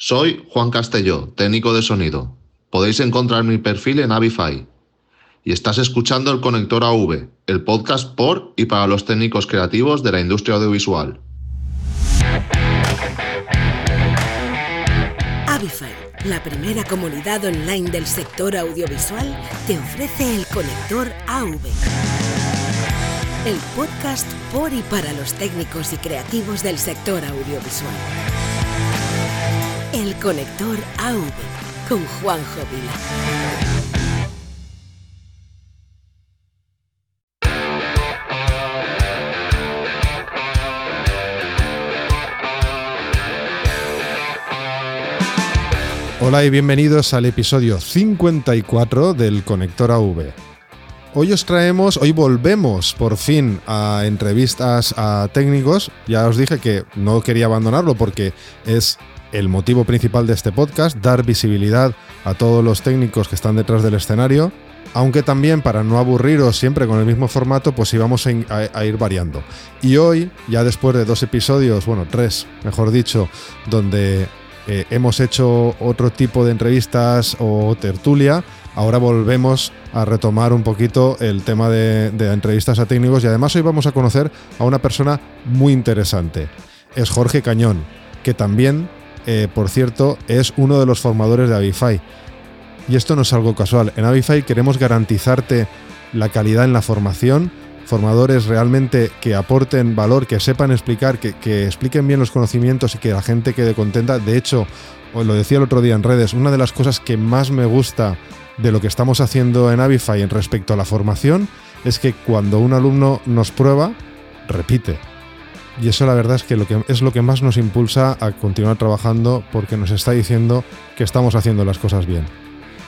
Soy Juan Castelló, técnico de sonido. Podéis encontrar mi perfil en Avify. Y estás escuchando el Conector AV, el podcast por y para los técnicos creativos de la industria audiovisual. Avify, la primera comunidad online del sector audiovisual, te ofrece el Conector AV. El podcast por y para los técnicos y creativos del sector audiovisual. El Conector AV con Juanjo Vila. Hola y bienvenidos al episodio 54 del Conector AV. Hoy os traemos, hoy volvemos por fin a entrevistas a técnicos. Ya os dije que no quería abandonarlo porque es el motivo principal de este podcast, dar visibilidad a todos los técnicos que están detrás del escenario. Aunque también para no aburriros siempre con el mismo formato, pues íbamos a, a, ir variando. Y hoy, ya después de dos episodios, bueno, tres, mejor dicho, donde eh, hemos hecho otro tipo de entrevistas o tertulia, ahora volvemos a retomar un poquito el tema de, de, entrevistas a técnicos y además hoy vamos a conocer a una persona muy interesante. Es Jorge Cañón, que también, eh, por cierto, es uno de los formadores de Avify. Y esto no es algo casual. En Avify queremos garantizarte la calidad en la formación, formadores realmente que aporten valor, que sepan explicar, que, que, expliquen bien los conocimientos y que la gente quede contenta. De hecho, os lo decía el otro día en redes, una de las cosas que más me gusta de lo que estamos haciendo en Avify en respecto a la formación es que cuando un alumno nos prueba, repite. Y eso la verdad es que, lo que es lo que más nos impulsa a continuar trabajando porque nos está diciendo que estamos haciendo las cosas bien.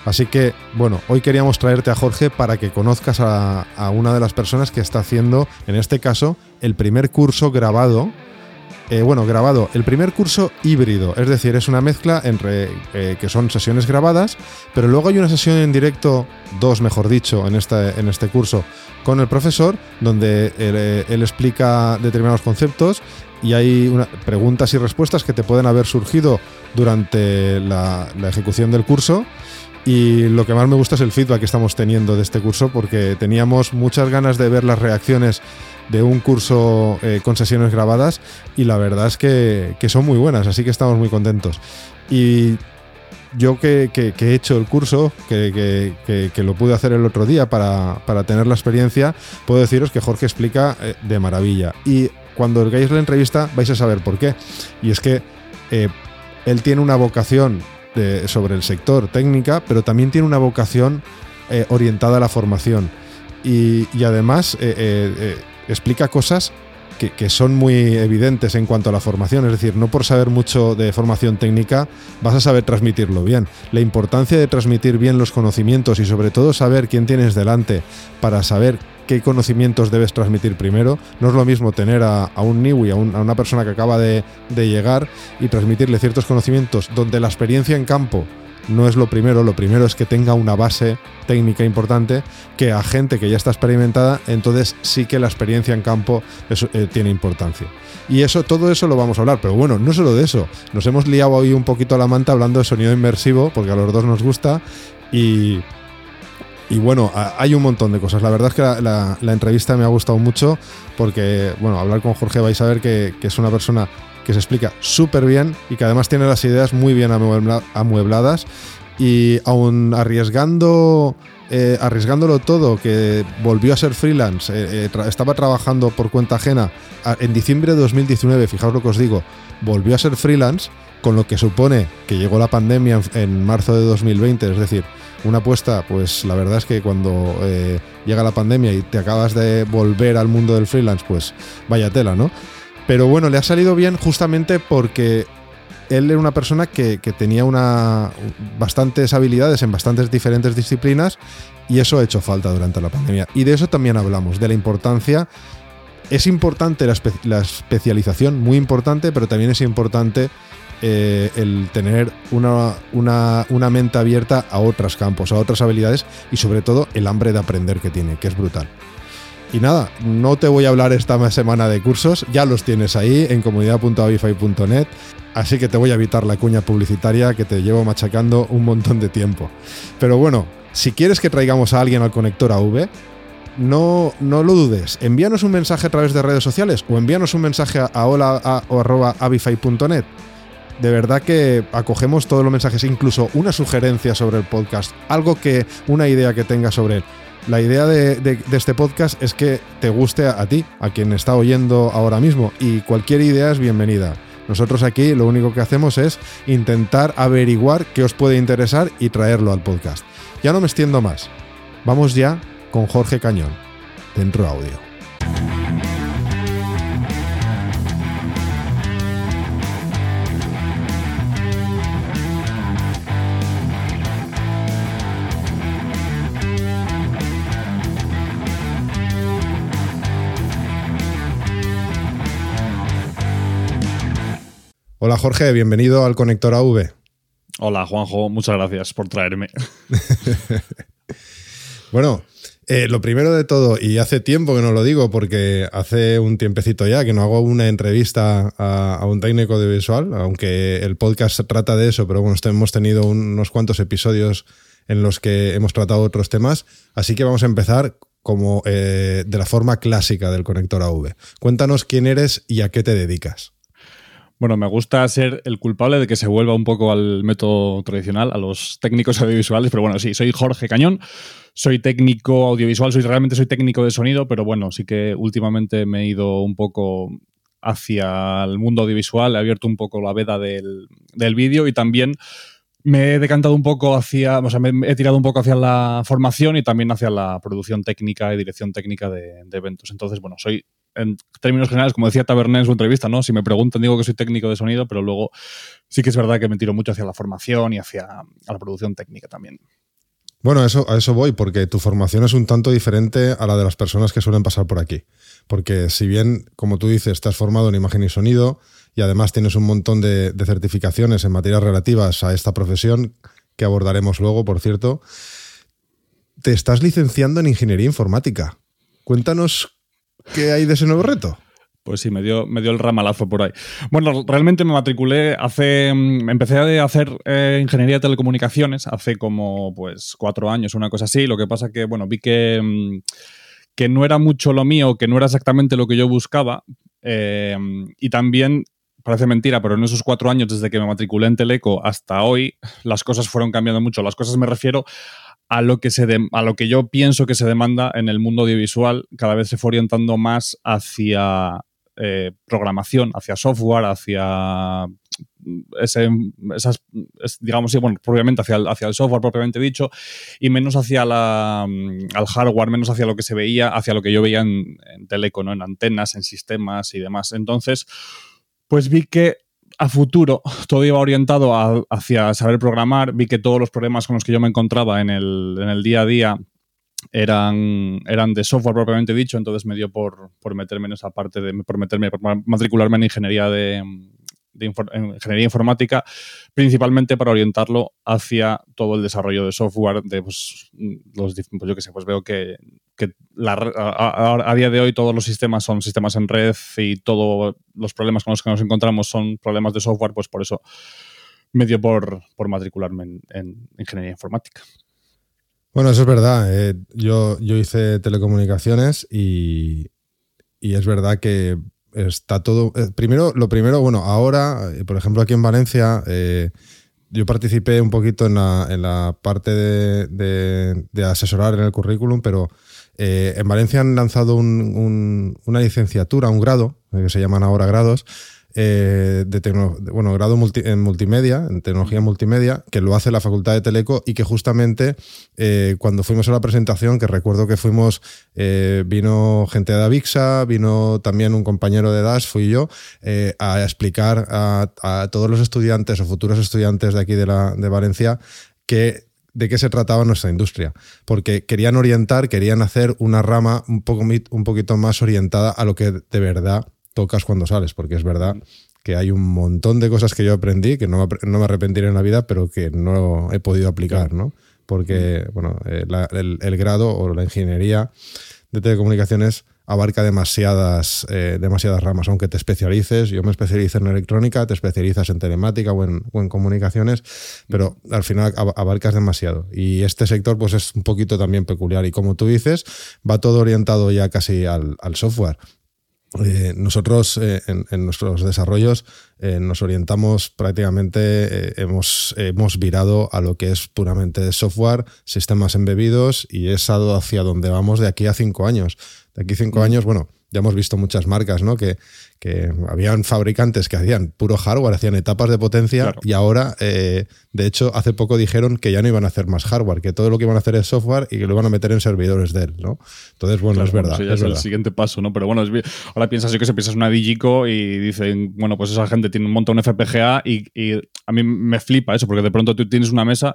Así que, bueno, hoy queríamos traerte a Jorge para que conozcas a, a, una de las personas que está haciendo, en este caso, el primer curso grabado. Eh, bueno, grabado, el primer curso híbrido, es decir, es una mezcla entre eh, que son sesiones grabadas, pero luego hay una sesión en directo, dos mejor dicho, en este, en este curso, con el profesor, donde él, él explica determinados conceptos y hay preguntas y respuestas que te pueden haber surgido durante la ejecución del curso. Y lo que más me gusta es el feedback que estamos teniendo de este curso porque teníamos muchas ganas de ver las reacciones de un curso eh, con sesiones grabadas y la verdad es que, que, son muy buenas, así que estamos muy contentos. Y yo que, que, he hecho el curso, que, lo pude hacer el otro día para, para, tener la experiencia, puedo deciros que Jorge explica eh, de maravilla. Y cuando oigáis la entrevista vais a saber por qué. Y es que eh, él tiene una vocación sobre el sector técnica, pero también tiene una vocación eh, orientada a la formación. Y, además eh, eh, explica cosas que, son muy evidentes en cuanto a la formación. Es decir, no por saber mucho de formación técnica vas a saber transmitirlo bien. La importancia de transmitir bien los conocimientos y sobre todo saber quién tienes delante para saber qué conocimientos debes transmitir primero. No es lo mismo tener a, un Niwi, a, un, a, una persona que acaba de, llegar y transmitirle ciertos conocimientos donde la experiencia en campo no es lo primero, lo primero es que tenga una base técnica importante que a gente que ya está experimentada, entonces sí que la experiencia en campo eh, tiene importancia. Y eso, todo eso lo vamos a hablar, pero bueno, no solo de eso, nos hemos liado hoy un poquito a la manta hablando de sonido inmersivo, porque a los dos nos gusta, y y bueno, hay un montón de cosas. La verdad es que la, la, la, entrevista me ha gustado mucho porque, bueno, hablar con Jorge vais a ver que, que es una persona que se explica súper bien y que además tiene las ideas muy bien amuebla, amuebladas y aún arriesgando... Eh, arriesgándolo todo, que volvió a ser freelance, eh, eh, tra estaba trabajando por cuenta ajena en diciembre de 2019, fijaos lo que os digo, volvió a ser freelance, con lo que supone que llegó la pandemia en, en marzo de 2020, es decir, una apuesta, pues la verdad es que cuando eh, llega la pandemia y te acabas de volver al mundo del freelance, pues vaya tela, ¿no? Pero bueno, le ha salido bien justamente porque él era una persona que, tenía una, bastantes habilidades en bastantes diferentes disciplinas y eso ha hecho falta durante la pandemia. Y de eso también hablamos, de la importancia. Es importante la especialización, muy importante, pero también es importante eh, el tener una, una, una, mente abierta a otros campos, a otras habilidades y sobre todo el hambre de aprender que tiene, que es brutal. Y nada, no te voy a hablar esta semana de cursos, ya los tienes ahí en comunidad.avify.net, así que te voy a evitar la cuña publicitaria que te llevo machacando un montón de tiempo. Pero bueno, si quieres que traigamos a alguien al conector AV, no, no lo dudes. Envíanos un mensaje a través de redes sociales o envíanos un mensaje a hola.avify.net. De verdad que acogemos todos los mensajes, incluso una sugerencia sobre el podcast, algo que, una idea que tengas sobre él. La idea de, este podcast es que te guste a, ti, a quien está oyendo ahora mismo, y cualquier idea es bienvenida. Nosotros aquí lo único que hacemos es intentar averiguar qué os puede interesar y traerlo al podcast. Ya no me extiendo más. Vamos ya con Jorge Cañón, dentro audio. Hola Jorge, bienvenido al Conector AV. Hola Juanjo, muchas gracias por traerme. bueno, eh, lo primero de todo, y hace tiempo que no lo digo porque hace un tiempecito ya que no hago una entrevista a, un técnico de visual, aunque el podcast trata de eso, pero bueno, hemos tenido unos cuantos episodios en los que hemos tratado otros temas, así que vamos a empezar como eh, de la forma clásica del conector AV. Cuéntanos quién eres y a qué te dedicas. Bueno, me gusta ser el culpable de que se vuelva un poco al método tradicional, a los técnicos audiovisuales, pero bueno, sí, soy Jorge Cañón, soy técnico audiovisual, soy realmente soy técnico de sonido, pero bueno, sí que últimamente me he ido un poco hacia el mundo audiovisual, he abierto un poco la veda del, del vídeo y también me he decantado un poco hacia, o sea, me he tirado un poco hacia la formación y también hacia la producción técnica y dirección técnica de, de eventos. Entonces, bueno, soy en términos generales, como decía Tabernet en su entrevista, ¿no? Si me preguntan, digo que soy técnico de sonido, pero luego sí que es verdad que me tiro mucho hacia la formación y hacia la producción técnica también. Bueno, eso, a eso voy, porque tu formación es un tanto diferente a la de las personas que suelen pasar por aquí. Porque si bien, como tú dices, has formado en imagen y sonido y además tienes un montón de, de certificaciones en materias relativas a esta profesión, que abordaremos luego, por cierto, te estás licenciando en ingeniería informática. Cuéntanos ¿Qué hay de ese nuevo reto? Pues sí, me dio, me dio el ramalazo por ahí. Bueno, realmente me matriculé hace. Mm, empecé a hacer eh, ingeniería de telecomunicaciones hace como pues cuatro años, una cosa así. Lo que pasa que, bueno, vi que, mm, que no era mucho lo mío, que no era exactamente lo que yo buscaba. Eh, y también parece mentira, pero en esos cuatro años, desde que me matriculé en Teleco hasta hoy, las cosas fueron cambiando mucho. Las cosas me refiero a lo que, se a lo que yo pienso que se demanda en el mundo audiovisual, cada vez se fue orientando más hacia eh, programación, hacia software, hacia ese, esas, digamos, bueno, propiamente hacia el, hacia el software propiamente dicho, y menos hacia la, al hardware, menos hacia lo que se veía, hacia lo que yo veía en, en teleco, en antenas, en sistemas y demás. Entonces, pues vi que a futuro todo iba orientado hacia saber programar. Vi que todos los problemas con los que yo me encontraba en el, día a día eran, eran de software propiamente dicho, entonces me dio por, por meterme en esa parte, de, por meterme, por matricularme en ingeniería de, ingeniería informática, principalmente para orientarlo hacia todo el desarrollo de software, de pues, los, pues yo que sé, pues veo que, a, día de hoy todos los sistemas son sistemas en red y todos los problemas con los que nos encontramos son problemas de software, pues por eso me dio por, matricularme en, ingeniería informática. Bueno, eso es verdad. Eh, yo, yo hice telecomunicaciones y, y es verdad que está todo. Eh, primero, lo primero, bueno, ahora, eh, por ejemplo, aquí en Valencia, yo participé un poquito en la, en la parte de, asesorar en el currículum, pero en Valencia han lanzado una licenciatura, un grado, que se llaman ahora grados, eh, de, bueno, grado en multimedia, en tecnología multimedia, que lo hace la Facultad de Teleco y que justamente eh, cuando fuimos a la presentación, que recuerdo que fuimos, eh, vino gente de Avixa, vino también un compañero de DAS, fui yo, a explicar a, todos los estudiantes o futuros estudiantes de aquí de Valencia que de qué se trataba nuestra industria, porque querían orientar, querían hacer una rama un, poco, un poquito más orientada a lo que de verdad tocas cuando sales, porque es verdad que hay un montón de cosas que yo aprendí, que no, no me arrepentiré en la vida, pero que no he podido aplicar, ¿no? Porque, bueno, eh, el, grado o la ingeniería de telecomunicaciones abarca demasiadas, eh, demasiadas ramas, aunque te especialices, yo me especializo en electrónica, te especializas en telemática o en, comunicaciones, pero al final abarcas demasiado. Y este sector pues es un poquito también peculiar y como tú dices, va todo orientado ya casi al, software. Eh, nosotros eh, en, nuestros desarrollos nos orientamos prácticamente, hemos, hemos virado a lo que es puramente software, sistemas embebidos y es hacia donde vamos de aquí a cinco años. De aquí cinco mm. años, bueno, ya hemos visto muchas marcas, ¿no? Que, que habían fabricantes que hacían puro hardware, hacían etapas de potencia y ahora, eh, de hecho, hace poco dijeron que ya no iban a hacer más hardware, que todo lo que iban a hacer es software y que lo iban a meter en servidores de él, ¿no? Entonces, bueno, es verdad. es, el siguiente paso, ¿no? Pero bueno, ahora piensas yo que se piensas una Digico y dicen, bueno, pues esa gente tiene un montón de FPGA y, y, a mí me flipa eso, porque de pronto tú tienes una mesa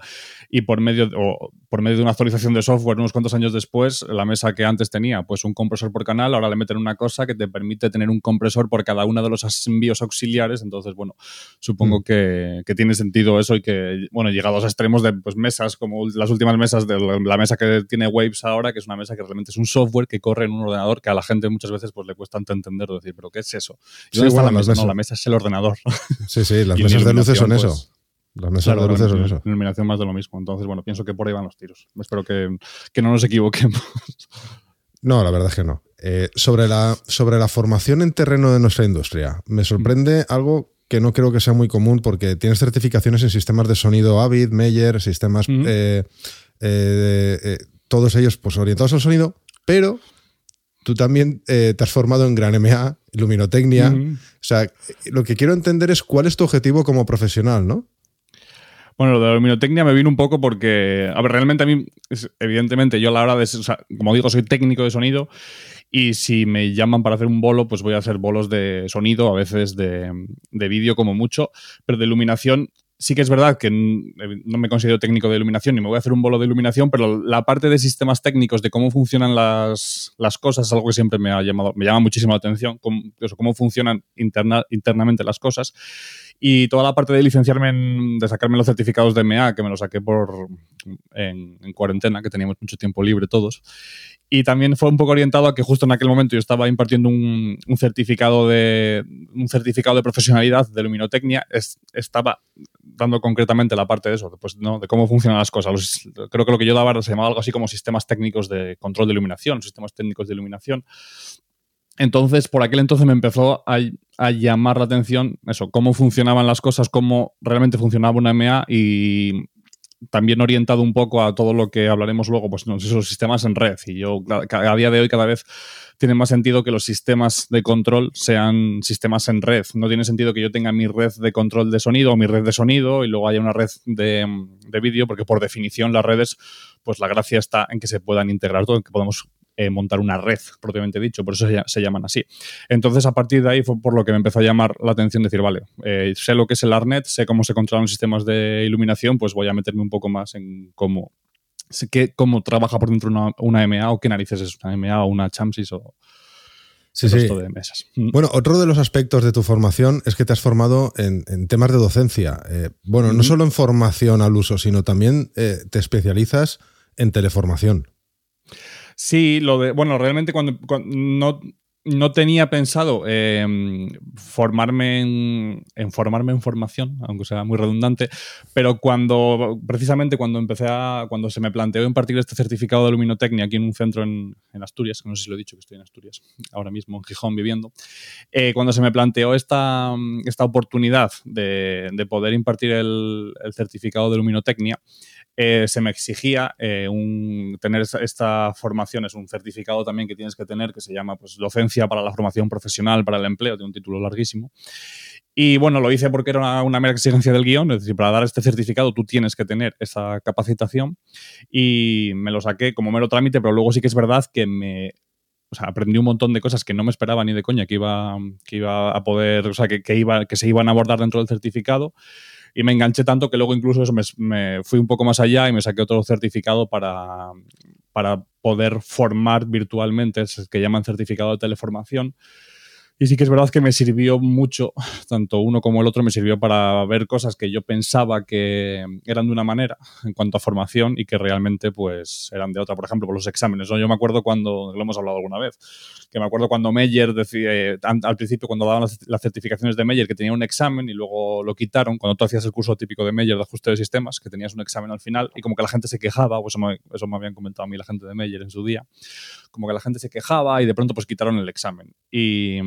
y por medio, o por medio de una actualización de software unos cuantos años después, la mesa que antes tenía pues un compresor por canal, ahora le meten una cosa que te permite tener un compresor por cada uno de los envíos auxiliares. Entonces, bueno, supongo mm. que, que, tiene sentido eso y que, bueno, llegados a extremos de pues, mesas como las últimas mesas de la mesa que tiene Waves ahora, que es una mesa que realmente es un software que corre en un ordenador que a la gente muchas veces pues, le cuesta entender, decir, pero ¿qué es eso? ¿Y dónde está la mesa? No, la mesa es el ordenador. Sí, sí, las mesas de luces son eso. Las mesas de luces son eso. Iluminación más de lo mismo. Entonces, bueno, pienso que por ahí van los tiros. Espero que, que no nos equivoquemos. No, la verdad es que no. Eh, sobre, la, sobre la formación en terreno de nuestra industria, me sorprende algo que no creo que sea muy común porque tienes certificaciones en sistemas de sonido Avid, Meyer, sistemas, eh, eh, todos ellos pues orientados al sonido, pero tú también te has formado en Gran MA, Luminotecnia. O sea, lo que quiero entender es cuál es tu objetivo como profesional, ¿no? Bueno, lo de la luminotecnia me vino un poco porque, a ver, realmente a mí, evidentemente, yo a la hora de, o como digo, soy técnico de sonido y si me llaman para hacer un bolo, pues voy a hacer bolos de sonido, a veces de, de vídeo como mucho, pero de iluminación sí que es verdad que no me considero técnico de iluminación ni me voy a hacer un bolo de iluminación, pero la parte de sistemas técnicos, de cómo funcionan las, las cosas, es algo que siempre me ha llamado, me llama muchísimo la atención, cómo, cómo funcionan interna, internamente las cosas. Y toda la parte de licenciarme, de sacarme los certificados de MA, que me los saqué por, en, cuarentena, que teníamos mucho tiempo libre todos. Y también fue un poco orientado a que justo en aquel momento yo estaba impartiendo un, certificado, de, un certificado de profesionalidad de luminotecnia. estaba dando concretamente la parte de eso, pues, ¿no? de cómo funcionan las cosas. creo que lo que yo daba se llamaba algo así como sistemas técnicos de control de iluminación, sistemas técnicos de iluminación. Entonces, por aquel entonces me empezó a, llamar la atención eso, cómo funcionaban las cosas, cómo realmente funcionaba una MA y también orientado un poco a todo lo que hablaremos luego, pues esos sistemas en red. Y yo a día de hoy cada vez tiene más sentido que los sistemas de control sean sistemas en red. No tiene sentido que yo tenga mi red de control de sonido o mi red de sonido y luego haya una red de, de vídeo, porque por definición las redes, pues la gracia está en que se puedan integrar todo, en que podamos eh, montar una red, propiamente dicho, por eso se, llaman así. Entonces, a partir de ahí fue por lo que me empezó a llamar la atención decir, vale, eh, sé lo que es el ARNET, sé cómo se controlan sistemas de iluminación, pues voy a meterme un poco más en cómo, cómo trabaja por dentro una, una MA o qué narices es una MA o una CHAMSIS o, Sí, sí. De mesas. Mm. Bueno, otro de los aspectos de tu formación es que te has formado en, temas de docencia. Eh, bueno, no solo en formación al uso, sino también te especializas en teleformación. Sí, lo de. Bueno, realmente cuando, no, no, tenía pensado em, formarme en, formarme en formación, aunque sea muy redundante, pero cuando, precisamente cuando empecé a, cuando se me planteó impartir este certificado de luminotecnia aquí en un centro en, Asturias, que no sé si lo he dicho que estoy en Asturias, ahora mismo en Gijón viviendo, eh, cuando se me planteó esta, esta oportunidad de, de poder impartir el, el certificado de luminotecnia, eh, se me exigía eh, tener esta formación, es un certificado también que tienes que tener que se llama pues, Docencia para la Formación Profesional para el Empleo, tiene un título larguísimo. Y bueno, lo hice porque era una, mera exigencia del guion, es decir, para dar este certificado tú tienes que tener esa capacitación y me lo saqué como mero trámite, pero luego sí que es verdad que me, aprendí un montón de cosas que no me esperaba ni de coña que iba, que iba a poder, o sea, que, que, iba, que se iban a abordar dentro del certificado y me enganché tanto que luego incluso me, fui un poco más allá y me saqué otro certificado para, para poder formar virtualmente, es que llaman certificado de teleformación Y sí que es verdad que me sirvió mucho, tanto uno como el otro, me sirvió para ver cosas que yo pensaba que eran de una manera en cuanto a formación y que realmente pues eran de otra. Por ejemplo, por los exámenes. Yo me acuerdo cuando, lo hemos hablado alguna vez, que me acuerdo cuando Meyer decía, al principio cuando daban las, certificaciones de Meyer que tenía un examen y luego lo quitaron, cuando tú hacías el curso típico de Meyer de ajuste de sistemas, que tenías un examen al final y como que la gente se quejaba, o eso me, eso me habían comentado a mí la gente de Meyer en su día, como que la gente se quejaba y de pronto pues quitaron el examen. Y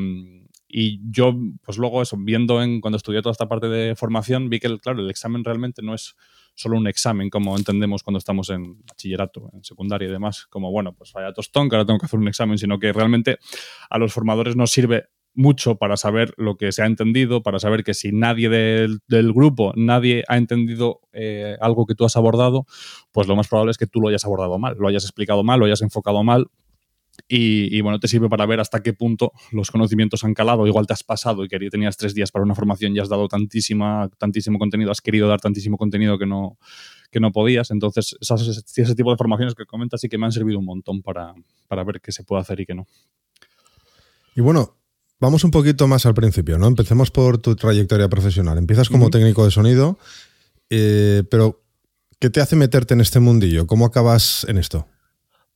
y yo, pues luego eso, viendo en, cuando estudié toda esta parte de formación, vi que, el, claro, el examen realmente no es solo un examen como entendemos cuando estamos en bachillerato, en secundaria y demás, como, bueno, pues vaya tostón, que ahora tengo que hacer un examen, sino que realmente a los formadores nos sirve mucho para saber lo que se ha entendido, para saber que si nadie del, grupo, nadie ha entendido eh, algo que tú has abordado, pues lo más probable es que tú lo hayas abordado mal, lo hayas explicado mal, lo hayas enfocado mal, y, bueno, te sirve para ver hasta qué punto los conocimientos han calado. Igual te has pasado y que tenías tres días para una formación y has dado tantísima, tantísimo contenido, has querido dar tantísimo contenido que no, que no podías. Entonces, ese tipo de formaciones que comentas sí que me han servido un montón para, para ver qué se puede hacer y qué no. Y bueno, vamos un poquito más al principio, ¿no? Empecemos por tu trayectoria profesional. Empiezas como técnico de sonido, eh, pero ¿qué te hace meterte en este mundillo? ¿Cómo acabas en esto?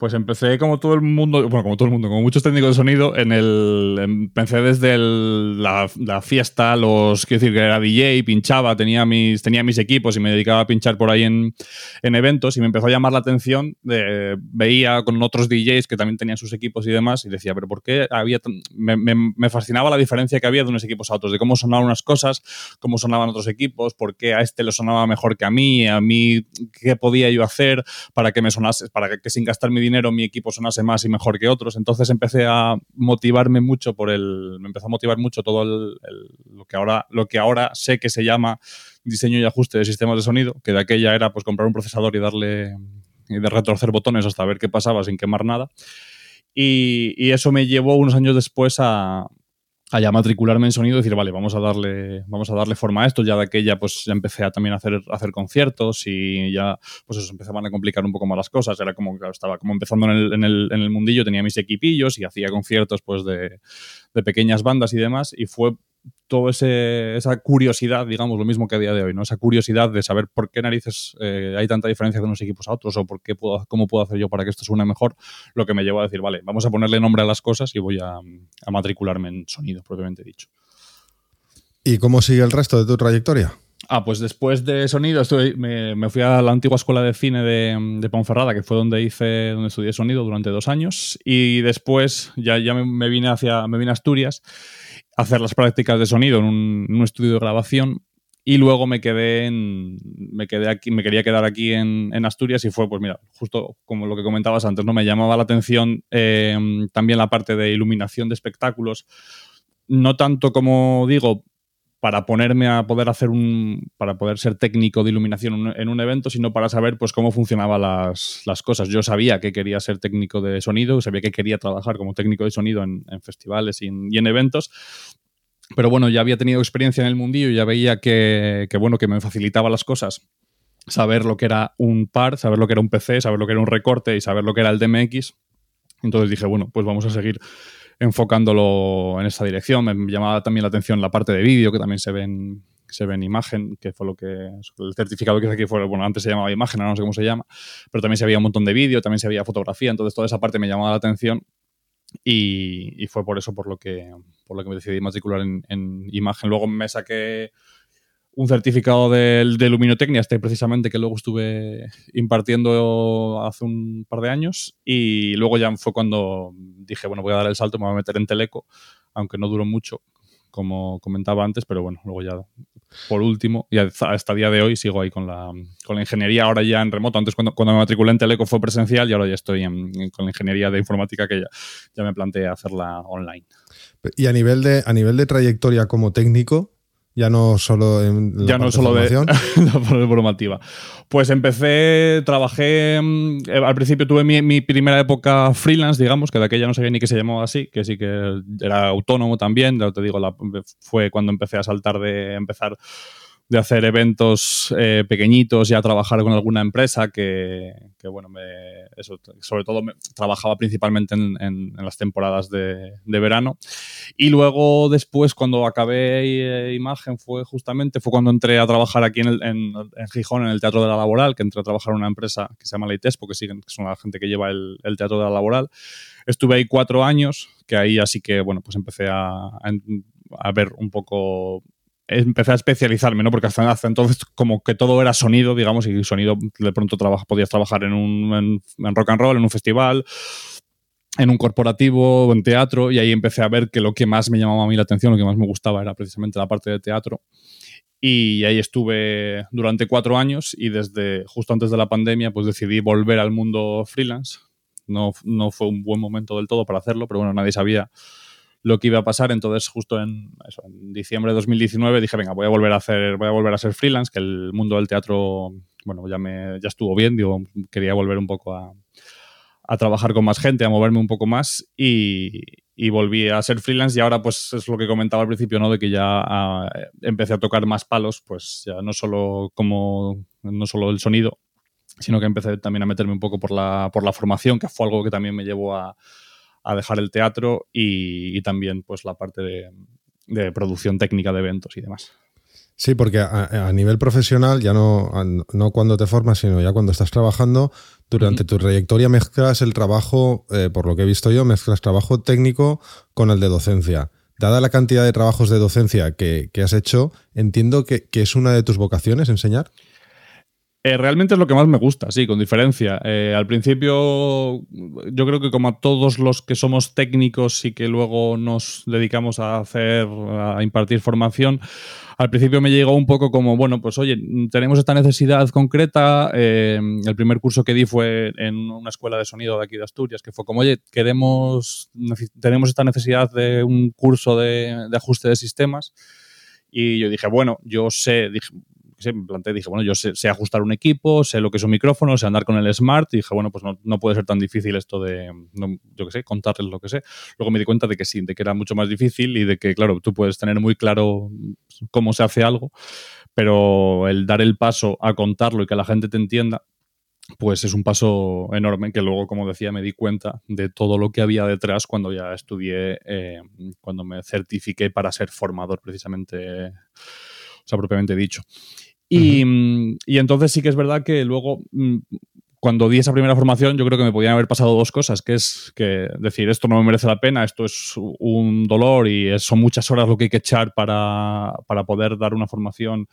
Pues empecé como todo el mundo, bueno, como todo el mundo, como muchos técnicos de sonido, en el. Empecé desde la, fiesta, los. Quiero decir que era DJ, pinchaba, tenía mis, tenía mis equipos y me dedicaba a pinchar por ahí en, eventos y me empezó a llamar la atención. De, veía con otros DJs que también tenían sus equipos y demás y decía, pero ¿por qué había. Me, me, fascinaba la diferencia que había de unos equipos a otros, de cómo sonaban unas cosas, cómo sonaban otros equipos, por qué a este le sonaba mejor que a mí, a mí qué podía yo hacer para que me sonase, para que, que sin gastar mi dinero mi equipo sonase más y mejor que otros. Entonces empecé a motivarme mucho por el. Me empezó a motivar mucho todo lo, que ahora, lo que ahora sé que se llama diseño y ajuste de sistemas de sonido, que de aquella era pues comprar un procesador y darle. y de retorcer botones hasta ver qué pasaba sin quemar nada. y eso me llevó unos años después a, allá matricularme en sonido y decir, vale, vamos a darle, vamos a darle forma a esto. Ya de aquella, pues ya empecé a también a hacer, hacer conciertos y ya, pues eso, empezaban a complicar un poco más las cosas. Era como, claro, estaba como empezando en el, en el, en el mundillo, tenía mis equipillos y hacía conciertos, pues, de, de pequeñas bandas y demás. Y fue toda esa curiosidad, digamos, lo mismo que a día de hoy, ¿no? Esa curiosidad de saber por qué narices eh, hay tanta diferencia de unos equipos a otros o por qué puedo, cómo puedo hacer yo para que esto suene mejor, lo que me llevó a decir, vale, vamos a ponerle nombre a las cosas y voy a, matricularme en sonido, propiamente dicho. ¿Y cómo sigue el resto de tu trayectoria? Ah, pues después de sonido me, fui a la antigua escuela de cine de, Ponferrada, que fue donde hice, donde estudié sonido durante dos años. Y después ya, ya me, vine hacia, me vine a Asturias hacer las prácticas de sonido en un, estudio de grabación y luego me quedé en, me quedé aquí, me quería quedar aquí en, Asturias y fue, pues mira, justo como lo que comentabas antes, ¿no? Me llamaba la atención eh, también la parte de iluminación de espectáculos. No tanto como digo, para ponerme a poder hacer un. para poder ser técnico de iluminación en un evento, sino para saber pues cómo funcionaban las, cosas. Yo sabía que quería ser técnico de sonido, sabía que quería trabajar como técnico de sonido en, festivales y en, eventos. Pero bueno, ya había tenido experiencia en el mundillo y ya veía que, bueno, que me facilitaba las cosas. Saber lo que era un par, saber lo que era un PC, saber lo que era un recorte y saber lo que era el DMX. Entonces dije, bueno, pues vamos a seguir enfocándolo en esa dirección. Me llamaba también la atención la parte de vídeo, que también se ve en, se ve en imagen, que fue lo que el certificado que aquí fue, bueno, antes se llamaba imagen, ahora no sé cómo se llama, pero también se había un montón de vídeo, también se había fotografía, entonces toda esa parte me llamaba la atención y, fue por eso por lo que, por lo que me decidí matricular en imagen. Luego me saqué un certificado de, de luminotecnia, este precisamente que luego estuve impartiendo hace un par de años y luego ya fue cuando dije, bueno, voy a dar el salto, me voy a meter en Teleco, aunque no duró mucho, como comentaba antes, pero bueno, luego ya por último, y hasta día de hoy sigo ahí con la, con la ingeniería, ahora ya en remoto, antes cuando, cuando me matriculé en Teleco fue presencial y ahora ya estoy con la ingeniería de informática que ya, ya me planteé hacerla online. Y a nivel de, a nivel de trayectoria como técnico, ya no solo en la ya no solo de la formativa. Pues empecé, trabajé, mm, eh, al principio tuve mi, primera época freelance, digamos, que de aquella no sabía ni que se llamaba así, que sí que era autónomo también, te digo, fue cuando empecé a saltar de empezar de hacer eventos eh, pequeñitos y a trabajar con alguna empresa que, bueno, eso, sobre todo trabajaba principalmente en, las temporadas de, verano. Y luego después, cuando acabé eh, imagen, fue justamente, fue cuando entré a trabajar aquí en, en, Gijón, en el Teatro de la Laboral, que entré a trabajar en una empresa que se llama Leitespo, que, siguen, que son la gente que lleva el, el Teatro de la Laboral. Estuve ahí cuatro años, que ahí así que, bueno, pues empecé a, a ver un poco empecé a especializarme, ¿no? Porque hasta, entonces como que todo era sonido, digamos, y sonido de pronto trabaja, podías trabajar en un en, rock and roll, en un festival, en un corporativo, en teatro, y ahí empecé a ver que lo que más me llamaba a mí la atención, lo que más me gustaba era precisamente la parte de teatro. Y ahí estuve durante cuatro años y desde justo antes de la pandemia pues decidí volver al mundo freelance. No, no fue un buen momento del todo para hacerlo, pero bueno, nadie sabía lo que iba a pasar. Entonces, justo en, diciembre de 2019 dije, venga, voy a volver a hacer, voy a volver a ser freelance, que el mundo del teatro, bueno, ya me, ya estuvo bien, digo, quería volver un poco a, trabajar con más gente, a moverme un poco más y, volví a ser freelance y ahora pues es lo que comentaba al principio, ¿no? De que ya ah, empecé a tocar más palos, pues ya no solo como, no solo el sonido, sino que empecé también a meterme un poco por la, por la formación, que fue algo que también me llevó a, a dejar el teatro y, también pues la parte de, producción técnica de eventos y demás. Sí, porque a, nivel profesional, ya no, no cuando te formas, sino ya cuando estás trabajando, durante tu trayectoria mezclas el trabajo, eh, por lo que he visto yo, mezclas trabajo técnico con el de docencia. Dada la cantidad de trabajos de docencia que, has hecho, entiendo que, que, es una de tus vocaciones enseñar. Eh, realmente es lo que más me gusta, sí, con diferencia. Eh, al principio, yo creo que como a todos los que somos técnicos y que luego nos dedicamos a hacer, a impartir formación, al principio me llegó un poco como, bueno, pues oye, tenemos esta necesidad concreta. Eh, el primer curso que di fue en una escuela de sonido de aquí de Asturias, que fue como, oye, queremos, tenemos esta necesidad de un curso de, de ajuste de sistemas. Y yo dije, bueno, yo sé, dije, me planteé, dije, bueno, yo sé, ajustar un equipo, sé lo que es un micrófono, sé andar con el Smart, y dije, bueno, pues no, puede ser tan difícil esto de, yo qué sé, contarles lo que sé. Luego me di cuenta de que sí, de que era mucho más difícil y de que, claro, tú puedes tener muy claro cómo se hace algo, pero el dar el paso a contarlo y que la gente te entienda, pues es un paso enorme que luego, como decía, me di cuenta de todo lo que había detrás cuando ya estudié, eh, cuando me certifiqué para ser formador precisamente, o sea, propiamente dicho. Mm, y, entonces sí que es verdad que luego, mm, cuando di esa primera formación, yo creo que me podían haber pasado dos cosas, que es que decir, esto no me merece la pena, esto es un dolor y son muchas horas lo que hay que echar para, poder dar una formación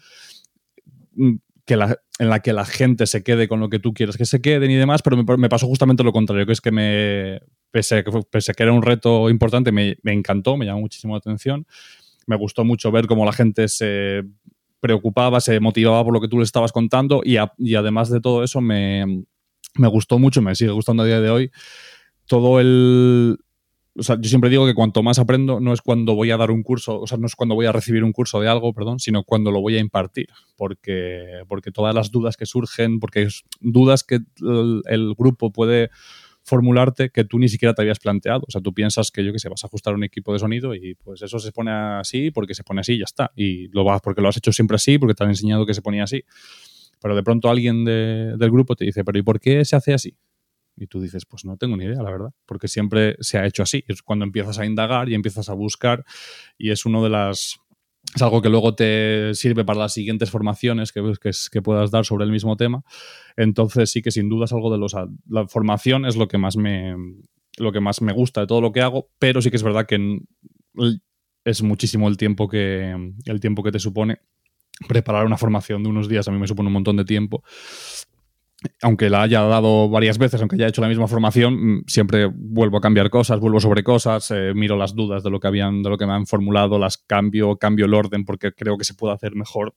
mm, que en la que la gente se quede con lo que tú quieres que se queden y demás, pero me, pasó justamente lo contrario, que es que me, pese, a que era un reto importante, me, me encantó, me llamó muchísimo la atención. Me gustó mucho ver cómo la gente se preocupaba, se motivaba por lo que tú le estabas contando y, además de todo eso me, gustó mucho, me sigue gustando a día de hoy, todo el... O sea, yo siempre digo que cuanto más aprendo no es cuando voy a dar un curso, o sea, no es cuando voy a recibir un curso de algo, perdón, sino cuando lo voy a impartir, porque, porque todas las dudas que surgen, porque es dudas que el grupo puede formularte que tú ni siquiera te habías planteado. O sea, tú piensas que yo que sé, vas a ajustar un equipo de sonido y pues eso se pone así porque se pone así y ya está. Y lo vas porque lo has hecho siempre así, porque te han enseñado que se ponía así. Pero de pronto alguien del grupo te dice, pero ¿y por qué se hace así? Y tú dices, pues no tengo ni idea, la verdad, porque siempre se ha hecho así. Es cuando empiezas a indagar y empiezas a buscar y es uno de las es algo que luego te sirve para las siguientes formaciones que, que, puedas dar sobre el mismo tema. Entonces sí que sin duda es algo de los... La formación es lo que más me, lo que más me gusta de todo lo que hago, pero sí que es verdad que es muchísimo el tiempo que, el tiempo que te supone preparar una formación de unos días. A mí me supone un montón de tiempo aunque la haya dado varias veces, aunque haya hecho la misma formación, mm, siempre vuelvo a cambiar cosas, vuelvo sobre cosas, eh, miro las dudas de lo que habían, de lo que me han formulado, las cambio, cambio el orden porque creo que se puede hacer mejor.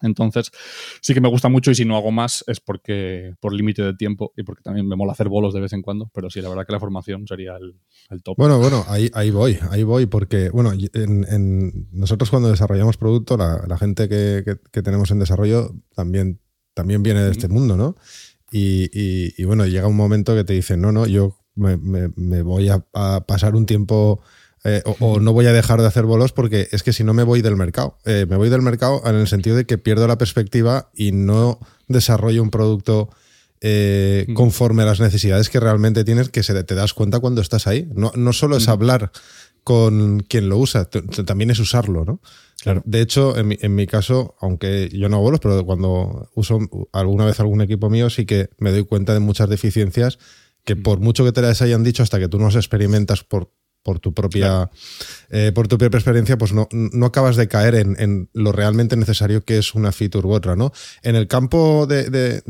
Entonces, sí que me gusta mucho y si no hago más es porque por límite de tiempo y porque también me mola hacer bolos de vez en cuando, pero sí, la verdad que la formación sería el, top. Bueno, bueno, ahí, ahí voy, ahí voy, porque, bueno, en, nosotros cuando desarrollamos producto, la, gente que, que, tenemos en desarrollo también también viene de este mundo, ¿no? Y, bueno, llega un momento que te dicen, no, no, yo me, voy a, pasar un tiempo Eh, o, no voy a dejar de hacer bolos porque es que si no me voy del mercado. Eh, me voy del mercado en el sentido de que pierdo la perspectiva y no desarrollo un producto eh, conforme a las necesidades que realmente tienes, que se te das cuenta cuando estás ahí. No, no solo es hablar con quien lo usa, también es usarlo, ¿no? Claro. De hecho, en mi, en mi, caso, aunque yo no hago bolos, pero cuando uso alguna vez algún equipo mío, sí que me doy cuenta de muchas deficiencias que por mucho que te las hayan dicho, hasta que tú no las experimentas por por tu propia, eh, por tu propia experiencia, pues no, no acabas de caer en, lo realmente necesario que es una feature u otra, ¿no? En el campo de,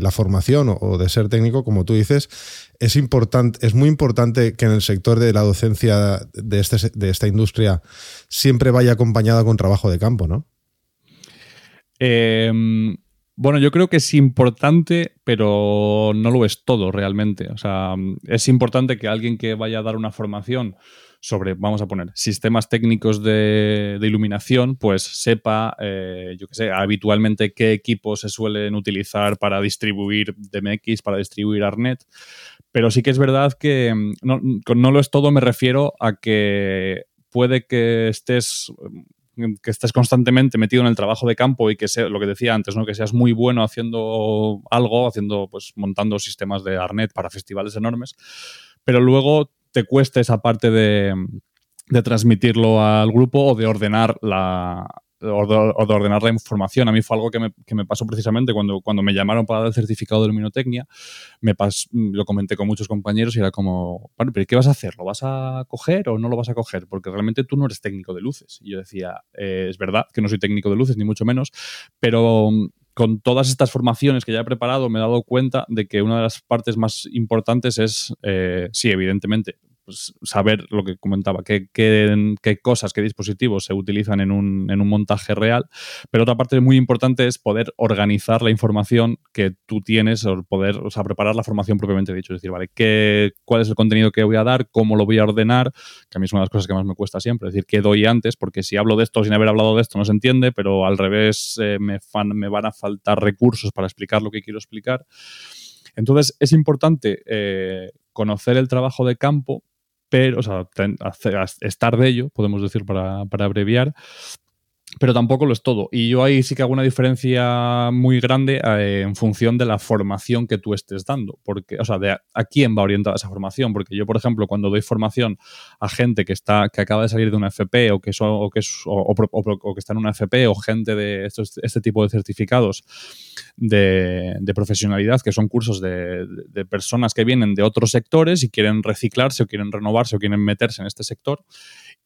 la formación o, de ser técnico, como tú dices, es importante, es muy importante que en el sector de la docencia de, este, de esta industria siempre vaya acompañada con trabajo de campo, ¿no? Eh, bueno, yo creo que es importante, pero no lo es todo realmente. O sea, es importante que alguien que vaya a dar una formación sobre, vamos a poner, sistemas técnicos de, iluminación, pues sepa, eh, yo qué sé, habitualmente qué equipos se suelen utilizar para distribuir DMX, para distribuir ARNET. Pero sí que es verdad que no, no lo es todo, me refiero a que puede que estés que estés constantemente metido en el trabajo de campo y que sea lo que decía antes, ¿no? Que seas muy bueno haciendo algo, haciendo, pues, montando sistemas de Arnet para festivales enormes, pero luego te cuesta esa parte de, de transmitirlo al grupo o de ordenar la, o de, ordenar la información. A mí fue algo que me, pasó precisamente cuando, cuando me llamaron para dar el certificado de luminotecnia. Me lo comenté con muchos compañeros y era como, bueno, pero ¿qué vas a hacer? ¿Lo vas a coger o no lo vas a coger? Porque realmente tú no eres técnico de luces. Y yo decía, eh, es verdad que no soy técnico de luces, ni mucho menos, pero mm, con todas estas formaciones que ya he preparado me he dado cuenta de que una de las partes más importantes es, eh, sí, evidentemente, pues, saber lo que comentaba, qué, qué, cosas, qué dispositivos se utilizan en un, en un, montaje real. Pero otra parte muy importante es poder organizar la información que tú tienes o poder, o sea, preparar la formación propiamente dicho. Es decir, vale, ¿qué, ¿cuál es el contenido que voy a dar? ¿Cómo lo voy a ordenar? Que a mí es una de las cosas que más me cuesta siempre. Es decir, ¿qué doy antes? Porque si hablo de esto sin haber hablado de esto no se entiende, pero al revés eh, me, me van a faltar recursos para explicar lo que quiero explicar. Entonces, es importante eh, conocer el trabajo de campo o sea, estar de ello, podemos decir para, para abreviar, pero tampoco lo es todo. Y yo ahí sí que hago una diferencia muy grande eh, en función de la formación que tú estés dando, porque, o sea, de a, quién va orientada esa formación, porque yo, por ejemplo, cuando doy formación a gente que está que acaba de salir de una FP o que, o que, es, o, que está en una FP o gente de estos, este tipo de certificados de, profesionalidad, que son cursos de, de personas que vienen de otros sectores y quieren reciclarse o quieren renovarse o quieren meterse en este sector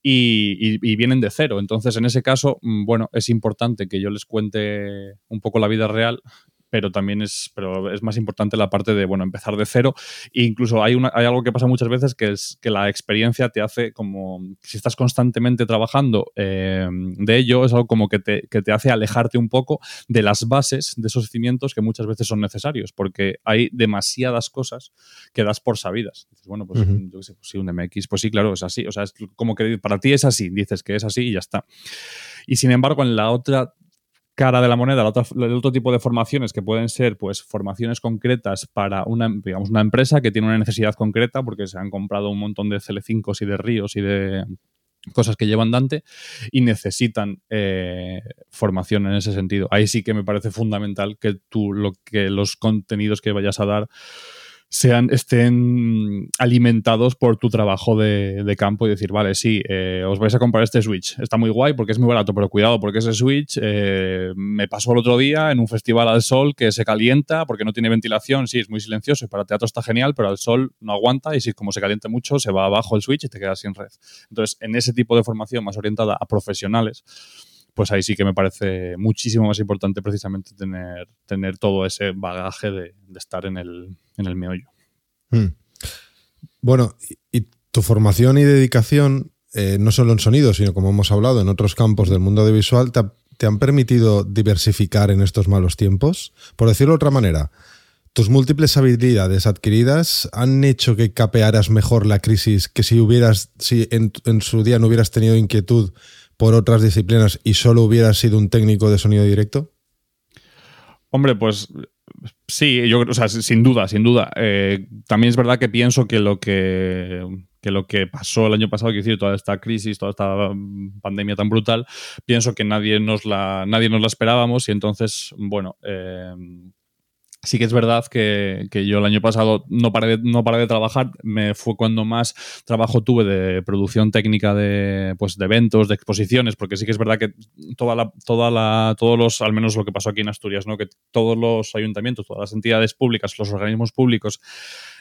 y, vienen de cero. Entonces, en ese caso, mm, bueno, es importante que yo les cuente un poco la vida real pero también es, pero es más importante la parte de, bueno, empezar de cero. E incluso hay, una, hay algo que pasa muchas veces que es que la experiencia te hace como, si estás constantemente trabajando eh, de ello, es algo como que te, que te, hace alejarte un poco de las bases de esos cimientos que muchas veces son necesarios, porque hay demasiadas cosas que das por sabidas. Dices, bueno, pues yo qué sé, pues sí, un MX, pues sí, claro, es así. O sea, es como que para ti es así, dices que es así y ya está. Y sin embargo, en la otra cara de la moneda, el otro, tipo de formaciones que pueden ser pues formaciones concretas para una, digamos, una empresa que tiene una necesidad concreta porque se han comprado un montón de CL5 y de Ríos y de cosas que llevan Dante y necesitan eh, formación en ese sentido. Ahí sí que me parece fundamental que tú lo que los contenidos que vayas a dar sean, estén alimentados por tu trabajo de, campo y decir, vale, sí, eh, os vais a comprar este Switch. Está muy guay porque es muy barato, pero cuidado porque ese Switch eh, me pasó el otro día en un festival al sol que se calienta porque no tiene ventilación. Sí, es muy silencioso y para teatro está genial, pero al sol no aguanta y si como se calienta mucho se va abajo el Switch y te quedas sin red. Entonces, en ese tipo de formación más orientada a profesionales, pues ahí sí que me parece muchísimo más importante precisamente tener, tener todo ese bagaje de, estar en el, en el meollo. Hmm. Bueno, y, tu formación y dedicación, eh, no solo en sonido, sino como hemos hablado, en otros campos del mundo audiovisual, te, te han permitido diversificar en estos malos tiempos. Por decirlo de otra manera, tus múltiples habilidades adquiridas han hecho que capearas mejor la crisis que si hubieras, si en, en su día no hubieras tenido inquietud por otras disciplinas y solo hubieras sido un técnico de sonido directo? Hombre, pues sí, yo o sea, sin duda, sin duda. Eh, también es verdad que pienso que lo que que lo que pasó el año pasado, que decir, toda esta crisis, toda esta mm, pandemia tan brutal, pienso que nadie nos la, nadie nos la esperábamos y entonces, bueno, eh, Sí que es verdad que, yo el año pasado no paré, de, no paré de trabajar, me fue cuando más trabajo tuve de producción técnica de, pues, de eventos, de exposiciones, porque sí que es verdad que toda la, toda la, todos los, al menos lo que pasó aquí en Asturias, ¿no? que todos los ayuntamientos, todas las entidades públicas, los organismos públicos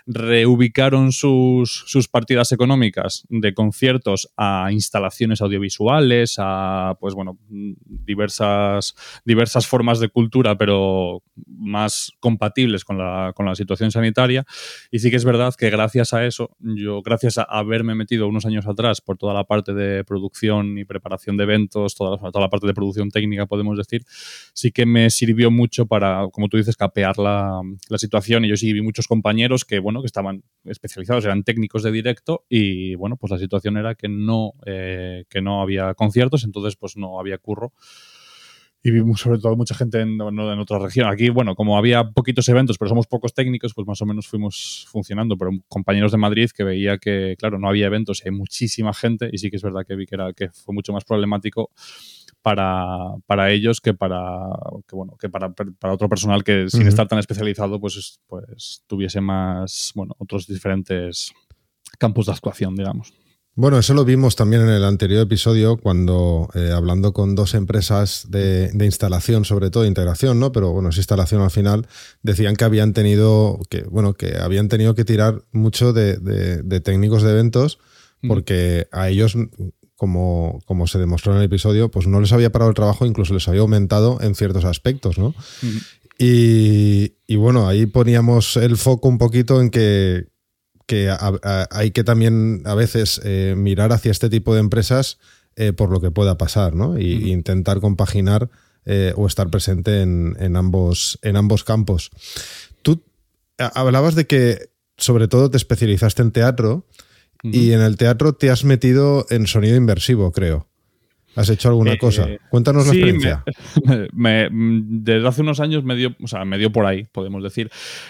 reubicaron sus, sus, partidas económicas de conciertos a instalaciones audiovisuales, a pues bueno, diversas, diversas formas de cultura, pero más compatibles con la, con la situación sanitaria. Y sí que es verdad que gracias a eso, yo, gracias a haberme metido unos años atrás por toda la parte de producción y preparación de eventos, toda, toda la parte de producción técnica, podemos decir, sí que me sirvió mucho para, como tú dices, capear la, la situación. Y yo sí vi muchos compañeros que, bueno, que estaban especializados, eran técnicos de directo y bueno, pues la situación era que no, eh, que no había conciertos, entonces pues no había curro. Y vimos sobre todo mucha gente en, en, otra región. Aquí, bueno, como había poquitos eventos, pero somos pocos técnicos, pues más o menos fuimos funcionando. Pero compañeros de Madrid que veía que, claro, no había eventos y hay muchísima gente. Y sí que es verdad que vi que, era, que fue mucho más problemático para, para ellos que para, que, bueno, que para, para otro personal que sin estar tan especializado pues, pues tuviese más, bueno, otros diferentes campos de actuación, digamos. Bueno, eso lo vimos también en el anterior episodio cuando eh, hablando con dos empresas de, de, instalación, sobre todo de integración, ¿no? Pero bueno, es instalación al final, decían que habían tenido que, bueno, que habían tenido que tirar mucho de, de, de técnicos de eventos porque a ellos como, como se demostró en el episodio, pues no les había parado el trabajo, incluso les había aumentado en ciertos aspectos, ¿no? y, y, bueno, ahí poníamos el foco un poquito en que, que a, a, hay que también a veces eh, mirar hacia este tipo de empresas eh, por lo que pueda pasar, ¿no? Y, y intentar compaginar eh, o estar presente en, en, ambos, en ambos campos. Tú hablabas de que sobre todo te especializaste en teatro. Y en el teatro te has metido en sonido inversivo, creo. ¿Has hecho alguna eh, cosa? Cuéntanos sí, la experiencia. Me, me, desde hace unos años me dio, o sea, me dio por ahí, podemos decir.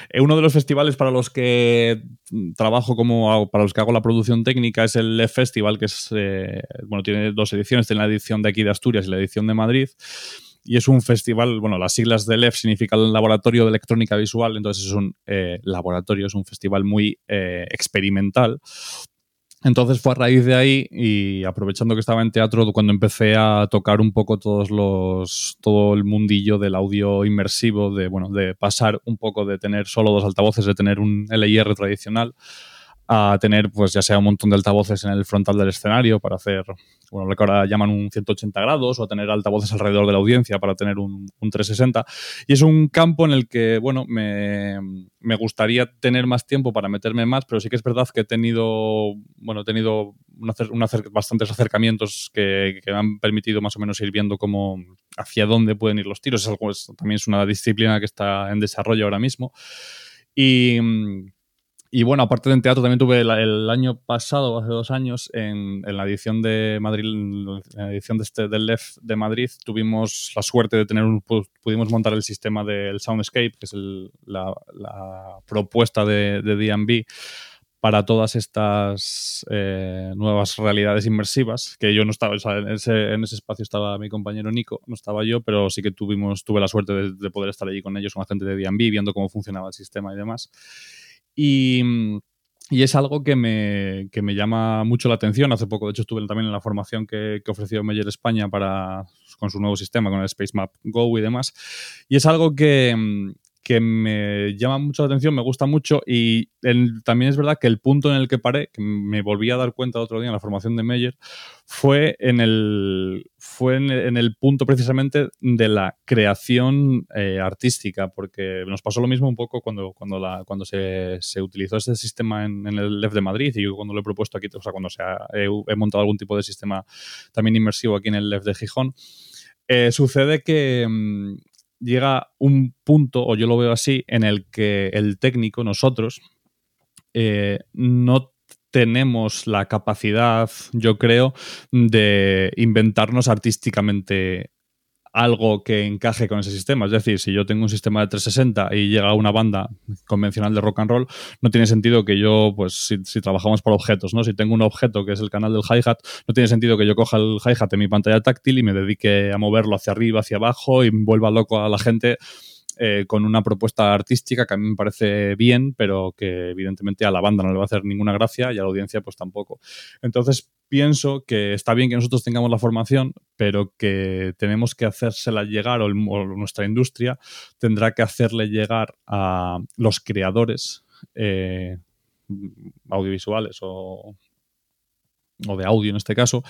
Eh, uno de los festivales para los que trabajo como para los que hago la producción técnica es el LEF Festival, que es eh, bueno, tiene dos ediciones, tiene la edición de aquí de Asturias y la edición de Madrid. Y es un festival, bueno, las siglas de LEF significan Laboratorio de Electrónica Visual, entonces es un eh, laboratorio, es un festival muy eh, experimental entonces fue a raíz de ahí y aprovechando que estaba en teatro cuando empecé a tocar un poco todos los todo el mundillo del audio inmersivo de bueno de pasar un poco de tener solo dos altavoces de tener un LIR tradicional a tener, pues ya sea un montón de altavoces en el frontal del escenario para hacer, bueno, lo que ahora llaman un 180 grados, o tener altavoces alrededor de la audiencia para tener un, un 360. Y es un campo en el que, bueno, me, me, gustaría tener más tiempo para meterme más, pero sí que es verdad que he tenido, bueno, he tenido un acer, un acer, bastantes acercamientos que, que, me han permitido más o menos ir viendo cómo, hacia dónde pueden ir los tiros. Es algo, es, también es una disciplina que está en desarrollo ahora mismo. Y y bueno, aparte de teatro, también tuve el, año pasado, hace dos años, en, en, la edición de Madrid, en la edición de este, del LEF de Madrid, tuvimos la suerte de tener un, pudimos montar el sistema del Soundscape, que es el, la, la, propuesta de D&B para todas estas eh, nuevas realidades inmersivas, que yo no estaba, o sea, en, ese, en ese, espacio estaba mi compañero Nico, no estaba yo, pero sí que tuvimos, tuve la suerte de, de poder estar allí con ellos, con la gente de D&B, viendo cómo funcionaba el sistema y demás. Y, y es algo que me, que me, llama mucho la atención. Hace poco, de hecho, estuve también en la formación que, que ofreció Meyer España para, con su nuevo sistema, con el Space Map Go y demás. Y es algo que, que me llama mucho la atención, me gusta mucho y también es verdad que el punto en el que paré, que me volví a dar cuenta otro día en la formación de Meyer, fue en el, fue en el, punto precisamente de la creación eh, artística, porque nos pasó lo mismo un poco cuando, cuando, cuando se, se utilizó ese sistema en, el LEF de Madrid y yo cuando lo he propuesto aquí, o sea, cuando se ha, he, he, montado algún tipo de sistema también inmersivo aquí en el LEF de Gijón, eh, sucede que mm, llega un punto, o yo lo veo así, en el que el técnico, nosotros, eh, no tenemos la capacidad, yo creo, de inventarnos artísticamente algo que encaje con ese sistema. Es decir, si yo tengo un sistema de 360 y llega una banda convencional de rock and roll, no tiene sentido que yo, pues si, trabajamos por objetos, ¿no? Si tengo un objeto que es el canal del hi-hat, no tiene sentido que yo coja el hi-hat en mi pantalla táctil y me dedique a moverlo hacia arriba, hacia abajo y vuelva loco a la gente eh, con una propuesta artística que a mí me parece bien, pero que evidentemente a la banda no le va a hacer ninguna gracia y a la audiencia pues tampoco. Entonces pienso que está bien que nosotros tengamos la formación, pero que tenemos que hacérsela llegar, o, nuestra industria tendrá que hacerle llegar a los creadores eh, audiovisuales o o de audio en este caso,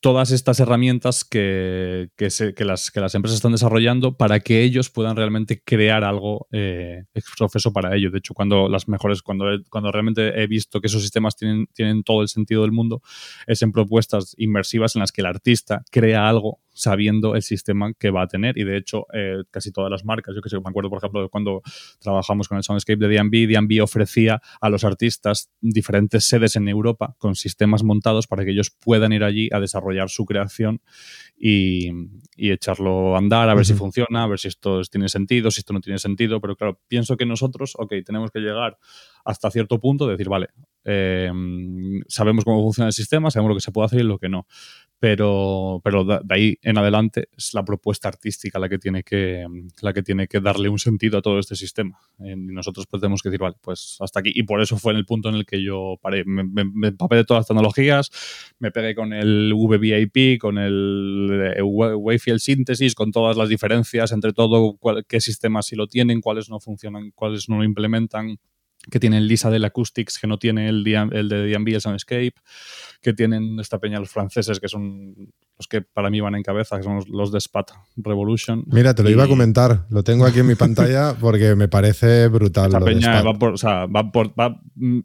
todas estas herramientas que, que, las, que las empresas están desarrollando para que ellos puedan realmente crear algo eh, profeso para ello. De hecho, cuando las mejores, cuando, cuando realmente he visto que esos sistemas tienen, tienen todo el sentido del mundo, es en propuestas inmersivas en las que el artista crea algo sabiendo el sistema que va a tener. Y de hecho, eh, casi todas las marcas, yo que sé, me acuerdo, por ejemplo, de cuando trabajamos con el Soundscape de D&B, D&B ofrecía a los artistas diferentes sedes en Europa con sistemas montados para que ellos puedan ir allí a desarrollar su creación y, echarlo a andar, a ver si funciona, a ver si esto tiene sentido, si esto no tiene sentido. Pero claro, pienso que nosotros, ok, tenemos que llegar hasta cierto punto, decir, vale, eh, sabemos cómo funciona el sistema, sabemos lo que se puede hacer y lo que no pero, pero de ahí en adelante es la propuesta artística la que tiene que, la que, tiene que darle un sentido a todo este sistema. Y nosotros pues tenemos que decir, vale, pues hasta aquí. Y por eso fue en el punto en el que yo paré. Me, me, empapé de todas las tecnologías, me pegué con el VVIP, con el eh, Wayfield Synthesis, con todas las diferencias entre todo, qué sistemas sí lo tienen, cuáles no funcionan, cuáles no lo implementan que tienen Lisa del Acoustics, que no tiene el, el de D&B, el Soundscape, que tienen esta peña los franceses, que son los que para mí van en cabeza, que son los, de Spat Revolution. Mira, te lo iba a comentar, lo tengo aquí en mi pantalla porque me parece brutal. Esta peña va, por, o sea, va, por, va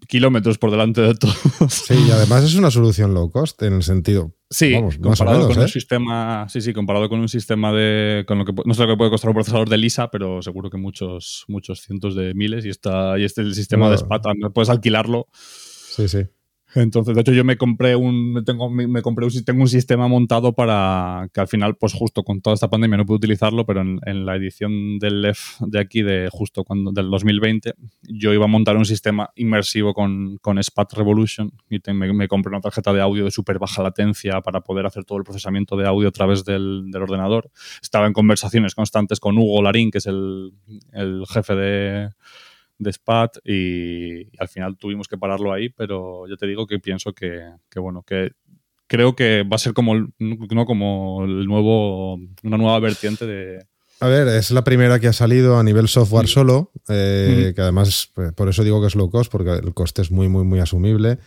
kilómetros por delante de todo. Sí, y además es una solución low cost en el sentido, Sí, comparado con un ¿eh? sistema, sí, sí, comparado con un sistema de, con lo que no sé lo que puede costar un procesador de Lisa, pero seguro que muchos, muchos cientos de miles y está, y este el sistema de SPAT, puedes alquilarlo. Sí, sí. Entonces, de hecho, yo me compré un, tengo, me compré un, tengo un sistema montado para que al final, pues justo con toda esta pandemia no pude utilizarlo, pero en, la edición del LEF de aquí, de justo cuando, del 2020, yo iba a montar un sistema inmersivo con, con SPAT Revolution y me, compré una tarjeta de audio de súper baja latencia para poder hacer todo el procesamiento de audio a través del, del ordenador. Estaba en conversaciones constantes con Hugo Larín, que es el, el jefe de de SPAT y, al final tuvimos que pararlo ahí, pero yo te digo que pienso que, bueno, que creo que va a ser como, no, como el nuevo, una nueva vertiente de... A ver, es la primera que ha salido a nivel software solo, eh, que además, pues, por eso digo que es low cost, porque el coste es muy, muy, muy asumible.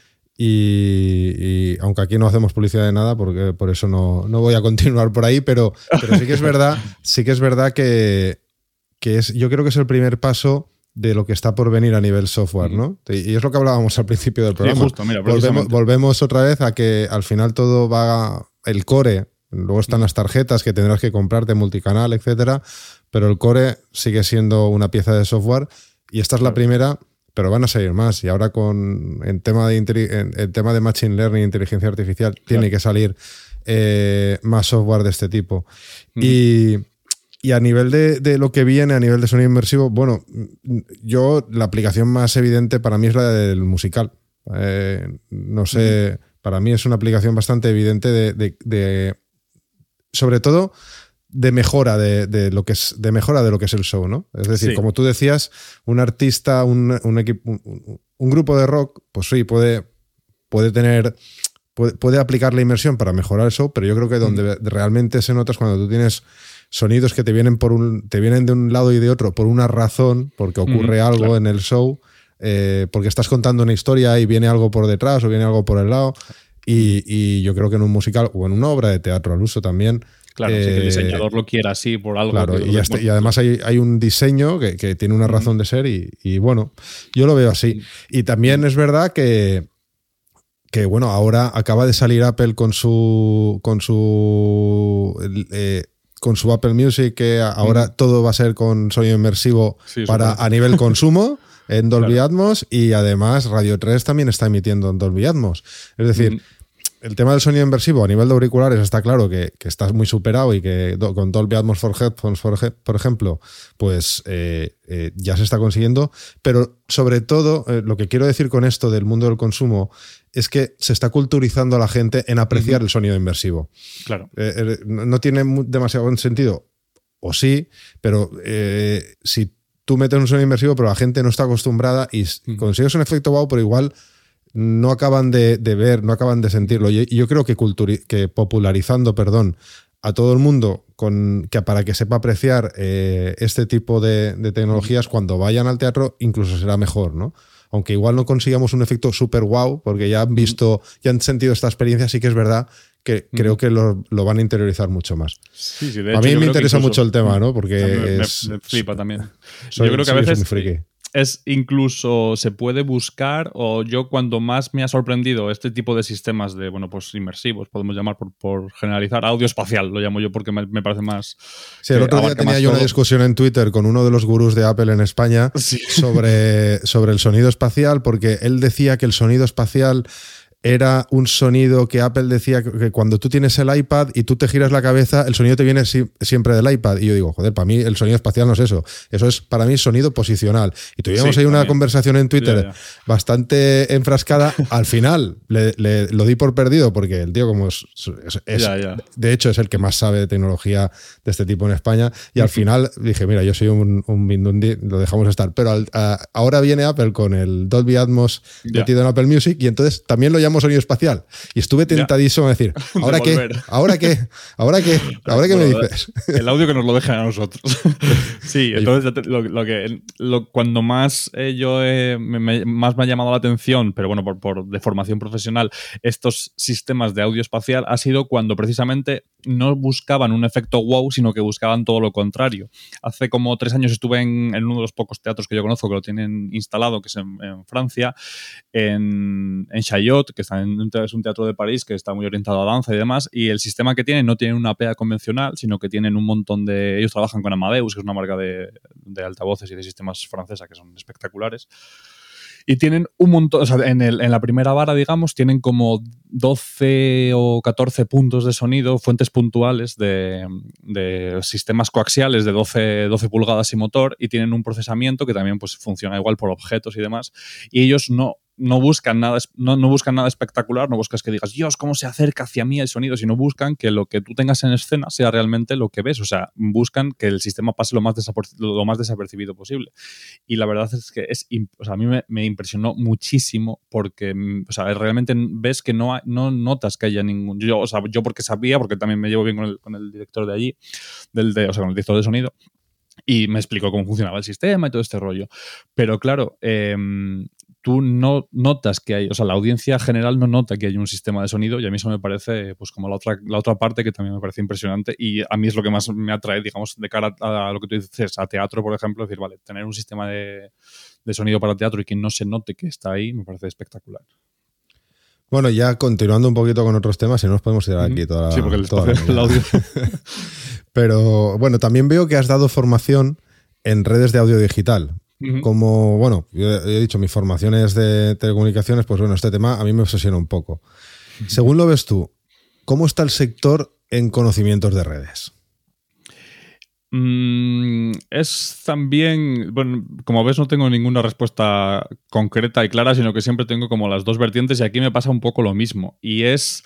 Y, aunque aquí no hacemos publicidad de nada, porque por eso no, voy a continuar por ahí, pero, pero sí que es verdad, sí que es verdad que, que es, yo creo que es el primer paso de lo que está por venir a nivel software, ¿no? Y es lo que hablábamos al principio del programa. volvemos, otra vez a que al final todo va el core, luego están las tarjetas que tendrás que comprarte multicanal, etcétera, pero el core sigue siendo una pieza de software y esta es la primera, pero van a salir más y ahora con el tema de en, tema de machine learning, inteligencia artificial, tiene que salir eh, más software de este tipo. Y y a nivel de, lo que viene, a nivel de sonido inmersivo, bueno, yo la aplicación más evidente para mí es la del musical. Eh, no sé, para mí es una aplicación bastante evidente de, sobre todo de mejora de, lo que es de mejora de lo que es el show, ¿no? Es decir, como tú decías, un artista, un, un, equipo, un, grupo de rock, pues sí, puede, puede tener puede, aplicar la inmersión para mejorar el show, pero yo creo que donde realmente se nota es cuando tú tienes sonidos que te vienen, por un, te vienen de un lado y de otro por una razón, porque ocurre algo en el show, eh, porque estás contando una historia y viene algo por detrás o viene algo por el lado. Y, yo creo que en un musical o en una obra de teatro al uso también. Claro, si el eh, diseñador lo quiera así por algo. Claro, y, además hay, hay, un diseño que, tiene una razón de ser y, bueno, yo lo veo así. Y también es verdad que, que bueno, ahora acaba de salir Apple con su con su eh, con su Apple Music, que ahora todo va a ser con sonido inmersivo para a nivel consumo en Dolby Atmos y además Radio 3 también está emitiendo en Dolby Atmos. Es decir, el tema del sonido inversivo a nivel de auriculares está claro que, que está muy superado y que con Dolby Atmos for Headphones, por, ejemplo, pues eh, eh, ya se está consiguiendo. Pero sobre todo, eh, lo que quiero decir con esto del mundo del consumo es que se está culturizando a la gente en apreciar el sonido inversivo. Claro. no tiene demasiado buen sentido, o sí, pero si tú metes un sonido inversivo, pero la gente no está acostumbrada y, consigues un efecto wow, pero igual no acaban de, ver, no acaban de sentirlo. Y yo creo que, que popularizando, perdón, a todo el mundo con, que para que sepa apreciar eh, este tipo de, tecnologías, cuando vayan al teatro, incluso será mejor, ¿no? Aunque igual no consigamos un efecto súper wow, porque ya han visto, ya han sentido esta experiencia, sí que es verdad que creo que lo, van a interiorizar mucho más. a mí me interesa mucho el tema, ¿no? Porque me, flipa también. yo creo que a veces es incluso se puede buscar o yo cuando más me ha sorprendido este tipo de sistemas de bueno pues inmersivos podemos llamar por, generalizar audio espacial lo llamo yo porque me, parece más sí el otro día tenía yo una discusión en Twitter con uno de los gurús de Apple en España sobre, sobre el sonido espacial porque él decía que el sonido espacial era un sonido que Apple decía que cuando tú tienes el iPad y tú te giras la cabeza, el sonido te viene siempre del iPad. Y yo digo, joder, para mí el sonido espacial no es eso. Eso es para mí sonido posicional. Y tuvimos ahí una conversación en Twitter bastante enfrascada. Al final le, lo di por perdido porque el tío, como es, de hecho, es el que más sabe de tecnología de este tipo en España. Y al final dije, mira, yo soy un, un Mindundi, lo dejamos estar. Pero ahora viene Apple con el Dolby Atmos metido en Apple Music y entonces también lo llamo sonido espacial. Y estuve tentadísimo a decir, ¿ahora qué? ¿Ahora qué? ¿Ahora qué? ¿Ahora qué me dices? El audio que nos lo dejen a nosotros. sí, entonces lo, que, cuando más eh, yo me, más me ha llamado la atención, pero bueno, por, por de formación profesional, estos sistemas de audio espacial ha sido cuando precisamente no buscaban un efecto wow, sino que buscaban todo lo contrario. Hace como tres años estuve en, uno de los pocos teatros que yo conozco que lo tienen instalado, que es en, Francia, en, en Chaillot, que está en, es un teatro de París que está muy orientado a danza y demás, y el sistema que tienen no tiene una PA convencional, sino que tienen un montón de... Ellos trabajan con Amadeus, que es una marca de, altavoces y de sistemas francesa que son espectaculares. Y tienen un montón, o sea, en, la primera vara, digamos, tienen como 12 o 14 puntos de sonido, fuentes puntuales de, de sistemas coaxiales de 12, 12, pulgadas y motor, y tienen un procesamiento que también pues, funciona igual por objetos y demás. Y ellos no, no buscan nada, no, no, buscan nada espectacular, no buscas que digas, Dios, cómo se acerca hacia mí el sonido, sino buscan que lo que tú tengas en escena sea realmente lo que ves. O sea, buscan que el sistema pase lo más, lo más desapercibido posible. Y la verdad es que es, o a mí me, impresionó muchísimo porque, mm, o sea, realmente ves que no, no notas que haya ningún. Yo, o sea, yo porque sabía, porque también me llevo bien con el, con el director de allí, del de, o sea, con el director de sonido, y me explicó cómo funcionaba el sistema y todo este rollo. Pero claro, eh, tú no notas que hay, o sea, la audiencia general no nota que hay un sistema de sonido y a mí eso me parece, pues como la otra, la otra parte que también me parece impresionante y a mí es lo que más me atrae, digamos, de cara a, lo que tú dices, a teatro, por ejemplo, decir, vale, tener un sistema de, sonido para teatro y que no se note que está ahí, me parece espectacular. Bueno, ya continuando un poquito con otros temas, si no nos podemos tirar aquí toda la, Sí, porque el, audio. Pero bueno, también veo que has dado formación en redes de audio digital. Como, bueno, yo he dicho, mis formaciones de telecomunicaciones, pues bueno, este tema a mí me obsesiona un poco. Según lo ves tú, ¿cómo está el sector en conocimientos de redes? Mm, es también, bueno, como ves no tengo ninguna respuesta concreta y clara, sino que siempre tengo como las dos vertientes y aquí me pasa un poco lo mismo. Y es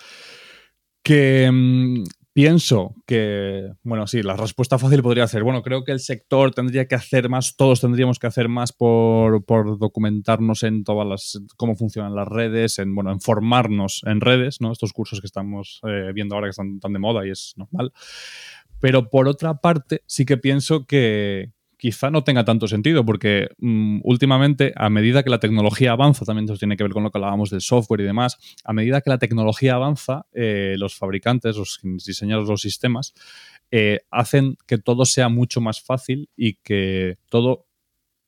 que mm, Pienso que, bueno, sí, la respuesta fácil podría ser, bueno, creo que el sector tendría que hacer más, todos tendríamos que hacer más por, documentarnos en todas las, cómo funcionan las redes, en, bueno, en formarnos en redes, ¿no? Estos cursos que estamos eh, viendo ahora que están tan de moda y es normal. Pero por otra parte, sí que pienso que, quizá no tenga tanto sentido, porque mm, últimamente, a medida que la tecnología avanza, también eso tiene que ver con lo que hablábamos del software y demás, a medida que la tecnología avanza, eh, los fabricantes, los diseñadores los sistemas, eh, hacen que todo sea mucho más fácil y que todo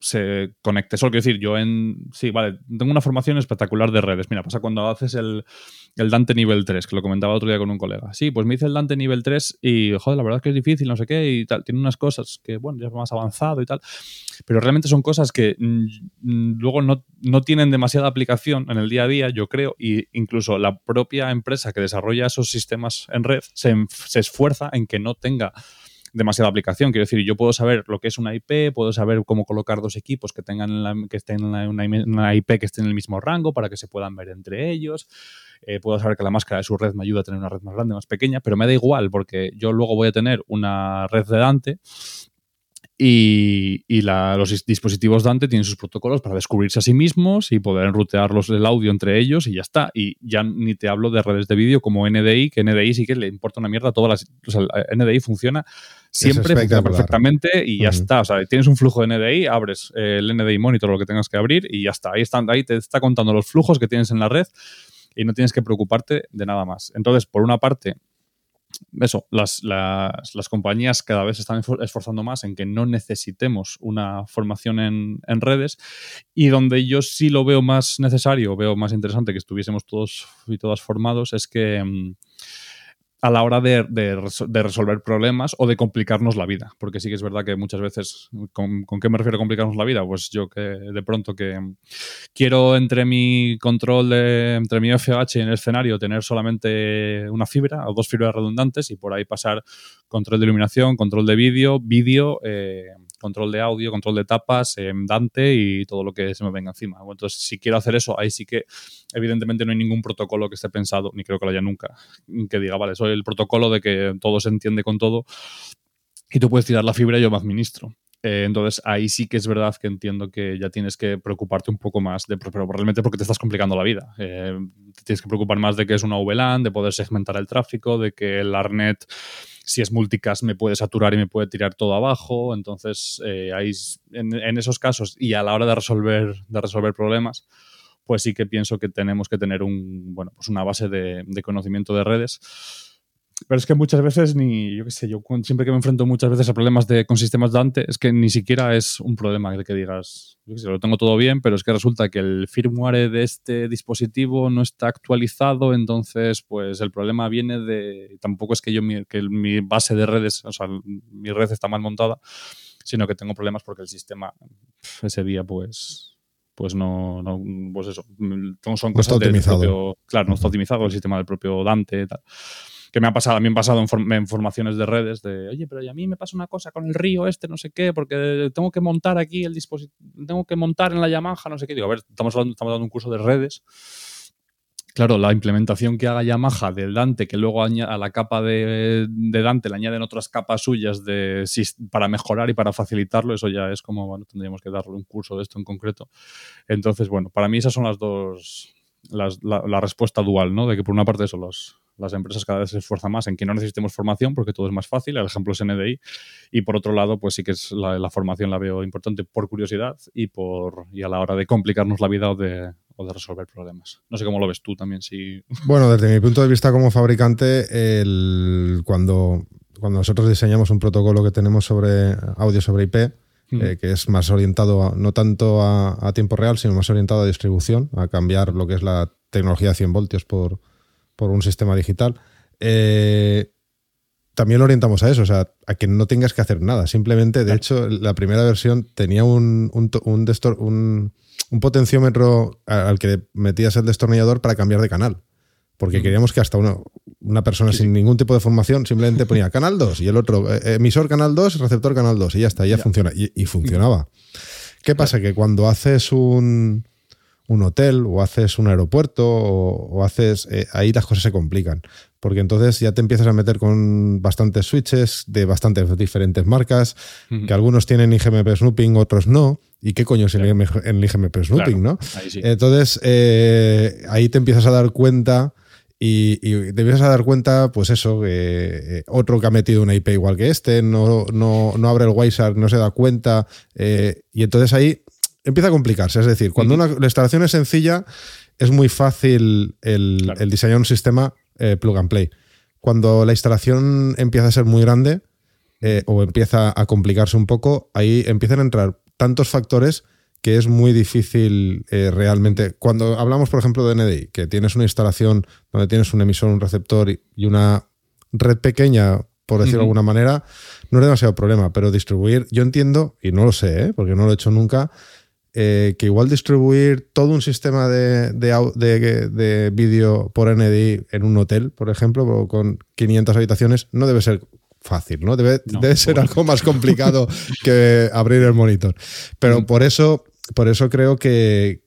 se conecte. Solo quiero decir, yo en. Sí, vale, tengo una formación espectacular de redes. Mira, pasa cuando haces el, el Dante nivel 3, que lo comentaba otro día con un colega. Sí, pues me hice el Dante nivel 3 y, joder, la verdad es que es difícil, no sé qué, y tal. Tiene unas cosas que, bueno, ya es más avanzado y tal. Pero realmente son cosas que mm, luego no, no, tienen demasiada aplicación en el día a día, yo creo, y incluso la propia empresa que desarrolla esos sistemas en red se, se esfuerza en que no tenga demasiada aplicación. Quiero decir, yo puedo saber lo que es una IP, puedo saber cómo colocar dos equipos que tengan que estén en una, IP que esté en el mismo rango para que se puedan ver entre ellos. Eh, puedo saber que la máscara de su red me ayuda a tener una red más grande, más pequeña, pero me da igual porque yo luego voy a tener una red de Dante y, los dispositivos Dante tienen sus protocolos para descubrirse a sí mismos y poder enrutearlos el audio entre ellos y ya está. Y ya ni te hablo de redes de vídeo como NDI, que NDI sí que le importa una mierda a todas las. O sea, NDI funciona siempre, funciona perfectamente y ya está. O sea, tienes un flujo de NDI, abres el NDI monitor, lo que tengas que abrir y ya está. Ahí, están, ahí te está contando los flujos que tienes en la red y no tienes que preocuparte de nada más. Entonces, por una parte, eso, las, las, compañías cada vez están esforzando más en que no necesitemos una formación en, en, redes. Y donde yo sí lo veo más necesario, veo más interesante que estuviésemos todos y todas formados, es que... Mm, a la hora de, resolver problemas o de complicarnos la vida. Porque sí que es verdad que muchas veces, ¿con, qué me refiero a complicarnos la vida? Pues yo que de pronto que quiero entre mi control, de, entre mi FH en el escenario, tener solamente una fibra o dos fibras redundantes y por ahí pasar control de iluminación, control de vídeo, vídeo. Eh, control de audio, control de tapas, Dante y todo lo que se me venga encima. Entonces, si quiero hacer eso, ahí sí que evidentemente no hay ningún protocolo que esté pensado, ni creo que lo haya nunca, que diga, vale, soy el protocolo de que todo se entiende con todo y tú puedes tirar la fibra y yo me administro. Eh, entonces ahí sí que es verdad que entiendo que ya tienes que preocuparte un poco más, de, pero realmente porque te estás complicando la vida. Eh, tienes que preocupar más de que es una VLAN, de poder segmentar el tráfico, de que el ARNET si es multicast me puede saturar y me puede tirar todo abajo. Entonces, eh, ahí, en, esos casos y a la hora de resolver, de resolver problemas, pues sí que pienso que tenemos que tener un, bueno, pues una base de, de conocimiento de redes pero es que muchas veces ni, yo qué sé, yo siempre que me enfrento muchas veces a problemas de, con sistemas Dante, es que ni siquiera es un problema de que digas, yo qué sé, lo tengo todo bien, pero es que resulta que el firmware de este dispositivo no está actualizado, entonces pues el problema viene de, tampoco es que yo, mi, que mi base de redes, o sea, mi red está mal montada, sino que tengo problemas porque el sistema ese día pues pues no, no pues eso, son cosas del propio, claro, no está optimizado el sistema del propio Dante y tal que me ha pasado, a mí me han pasado en, formaciones de redes de, oye, pero a mí me pasa una cosa con el río este, no sé qué, porque tengo que montar aquí el dispositivo, tengo que montar en la Yamaha, no sé qué. Digo, a ver, estamos, estamos dando un curso de redes. Claro, la implementación que haga Yamaha del Dante, que luego a la capa de, Dante le añaden otras capas suyas de, para mejorar y para facilitarlo, eso ya es como, bueno, tendríamos que darle un curso de esto en concreto. Entonces, bueno, para mí esas son las dos, la, la, respuesta dual, ¿no? De que por una parte son los, las empresas cada vez se esfuerzan más en que no necesitemos formación porque todo es más fácil. El ejemplo es NDI. Y por otro lado, pues sí que es la, formación la veo importante por curiosidad y, por, y a la hora de complicarnos la vida o de, o de resolver problemas. No sé cómo lo ves tú también. Si... Bueno, desde mi punto de vista como fabricante, el, cuando, cuando nosotros diseñamos un protocolo que tenemos sobre audio sobre IP, mm. eh, que es más orientado no tanto a, a, tiempo real, sino más orientado a distribución, a cambiar lo que es la tecnología de 100 voltios por, por un sistema digital. Eh, también lo orientamos a eso, o sea, a que no tengas que hacer nada. Simplemente, de hecho, la primera versión tenía un, un, un, potenciómetro al que metías el destornillador para cambiar de canal. Porque queríamos que hasta una, una persona sin ningún tipo de formación simplemente ponía canal 2 y el otro, eh, emisor canal 2, receptor canal 2 y ya está, ya, funciona. Y, funcionaba. ¿Qué pasa? Que cuando haces un, un hotel o haces un aeropuerto o, haces... Eh, ahí las cosas se complican, porque entonces ya te empiezas a meter con bastantes switches de bastantes diferentes marcas, que algunos tienen IGMP snooping, otros no. ¿Y qué coño es el, IGMP snooping, no? Entonces eh, ahí te empiezas a dar cuenta... Y, te empiezas a dar cuenta, pues eso, que eh, otro que ha metido una IP igual que este, no, no, no abre el WiSAR, no se da cuenta, y entonces ahí empieza a complicarse. Es decir, cuando una, la instalación es sencilla, es muy fácil el, diseñar un sistema eh, plug and play. Cuando la instalación empieza a ser muy grande eh, o empieza a complicarse un poco, ahí empiezan a entrar tantos factores que es muy difícil eh, realmente. Cuando hablamos, por ejemplo, de NDI, que tienes una instalación donde tienes un emisor, un receptor y una red pequeña, por decirlo de alguna manera, no es demasiado problema. Pero distribuir, yo entiendo, y no lo sé, porque no lo he hecho nunca, eh, que igual distribuir todo un sistema de, de, vídeo por NDI en un hotel, por ejemplo, con 500 habitaciones, no debe ser fácil, ¿no? Debe, debe ser algo más complicado que abrir el monitor. Pero mm. por eso, por eso creo que,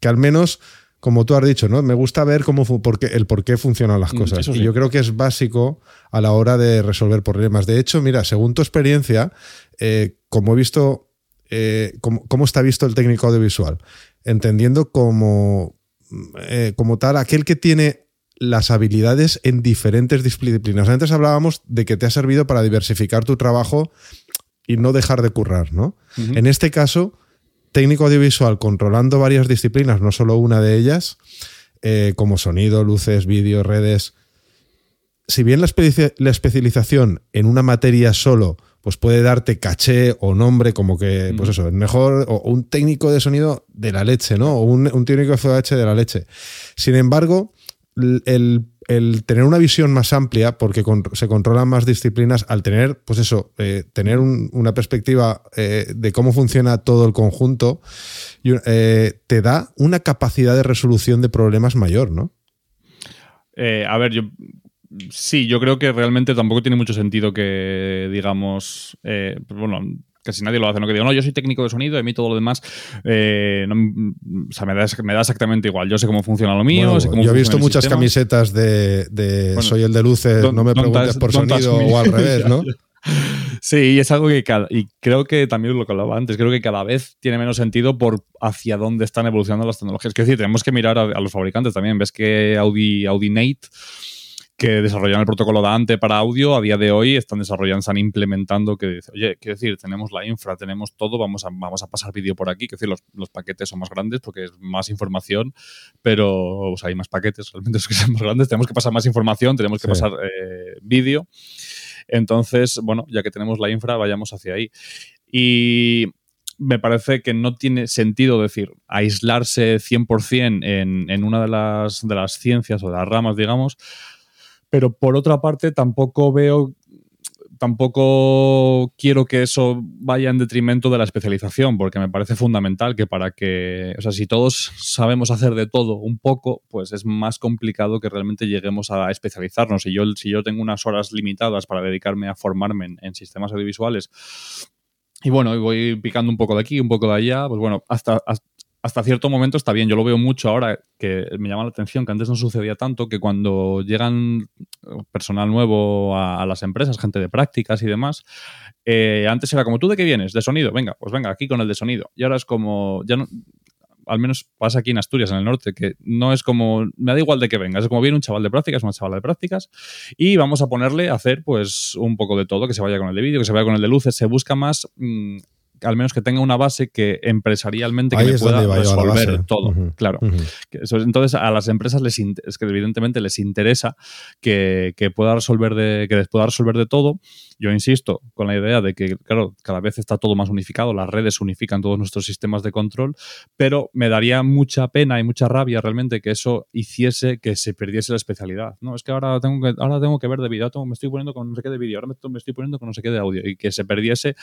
que al menos, como tú has dicho, ¿no? Me gusta ver cómo porque, el por qué funcionan las mm, cosas. Y yo creo que es básico a la hora de resolver problemas. De hecho, mira, según tu experiencia, eh, como he visto, eh, cómo, está visto el técnico audiovisual, entendiendo como, eh, como tal aquel que tiene las habilidades en diferentes disciplinas. Antes hablábamos de que te ha servido para diversificar tu trabajo y no dejar de currar, ¿no? En este caso, técnico audiovisual controlando varias disciplinas, no solo una de ellas, eh, como sonido, luces, vídeo, redes. Si bien la, especialización en una materia solo pues puede darte caché o nombre como que, pues eso, es mejor, o un técnico de sonido de la leche, ¿no? O un, un técnico de FOH de la leche. Sin embargo, el, tener una visión más amplia, porque se controlan más disciplinas, al tener, pues eso, eh, tener una perspectiva eh, de cómo funciona todo el conjunto, eh, te da una capacidad de resolución de problemas mayor, ¿no? a ver, yo sí, yo creo que realmente tampoco tiene mucho sentido que, digamos, pues bueno, casi nadie lo hace, ¿no? Que digo, no, yo soy técnico de sonido, a mí todo lo demás, eh, o sea, me da, me da, exactamente igual. Yo sé cómo funciona lo mío, sé cómo Yo he visto muchas camisetas de, soy el de luces, no me preguntes por sonido o al revés, ¿no? Sí, y es algo que y creo que también lo que hablaba antes, creo que cada vez tiene menos sentido por hacia dónde están evolucionando las tecnologías. Es decir, tenemos que mirar a, a los fabricantes también. Ves que Audi, Audi Nate que desarrollan el protocolo Dante para audio, a día de hoy están desarrollando, están implementando que oye, quiero decir, tenemos la infra, tenemos todo, vamos a, vamos a pasar vídeo por aquí, quiero decir, los, los, paquetes son más grandes porque es más información, pero o sea, hay más paquetes, realmente es que son más grandes, tenemos que pasar más información, tenemos que pasar eh, vídeo. Entonces, bueno, ya que tenemos la infra, vayamos hacia ahí. Y me parece que no tiene sentido decir aislarse 100% en, en una de las, de las ciencias o de las ramas, digamos, pero por otra parte tampoco veo tampoco quiero que eso vaya en detrimento de la especialización, porque me parece fundamental que para que, o sea, si todos sabemos hacer de todo un poco, pues es más complicado que realmente lleguemos a especializarnos. Si yo, si yo tengo unas horas limitadas para dedicarme a formarme en, sistemas audiovisuales, y bueno, voy picando un poco de aquí, un poco de allá, pues bueno, hasta, hasta cierto momento está bien. Yo lo veo mucho ahora que me llama la atención que antes no sucedía tanto, que cuando llegan personal nuevo a, las empresas, gente de prácticas y demás, eh, antes era como, ¿tú de qué vienes? De sonido, venga, pues venga, aquí con el de sonido. Y ahora es como, ya no, al menos pasa aquí en Asturias, en el norte, que no es como, me da igual de que venga, es como viene un chaval de prácticas, una chavala de prácticas, y vamos a ponerle a hacer pues un poco de todo, que se vaya con el de vídeo, que se vaya con el de luces, se busca más mm, al menos que tenga una base que empresarialmente que me pueda resolver todo. Claro. entonces, a las empresas les es que evidentemente les interesa que, pueda resolver de, que les pueda resolver de todo. Yo insisto con la idea de que, claro, cada vez está todo más unificado, las redes unifican todos nuestros sistemas de control, pero me daría mucha pena y mucha rabia realmente que eso hiciese que se perdiese la especialidad. No, es que ahora tengo que, ahora tengo que ver de vídeo, me estoy poniendo con no sé qué de vídeo, ahora me estoy poniendo con no sé qué de audio y que se perdiese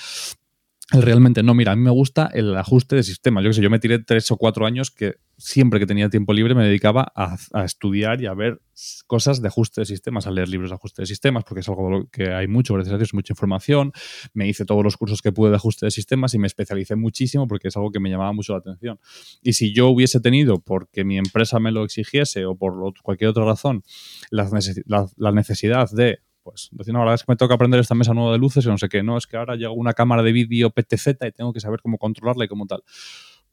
realmente no, mira, a mí me gusta el ajuste de sistemas. Yo sé, yo me tiré tres o cuatro años que siempre que tenía tiempo libre me dedicaba a, estudiar y a ver cosas de ajuste de sistemas, a leer libros de ajuste de sistemas, porque es algo que hay mucho, gracias a Dios, mucha información. Me hice todos los cursos que pude de ajuste de sistemas y me especialicé muchísimo porque es algo que me llamaba mucho la atención. Y si yo hubiese tenido, porque mi empresa me lo exigiese o por cualquier otra razón, la necesidad de pues decir, no, la verdad es que me toca aprender esta mesa nueva de luces y no sé qué, no, es que ahora llega una cámara de vídeo PTZ y tengo que saber cómo controlarla y cómo tal.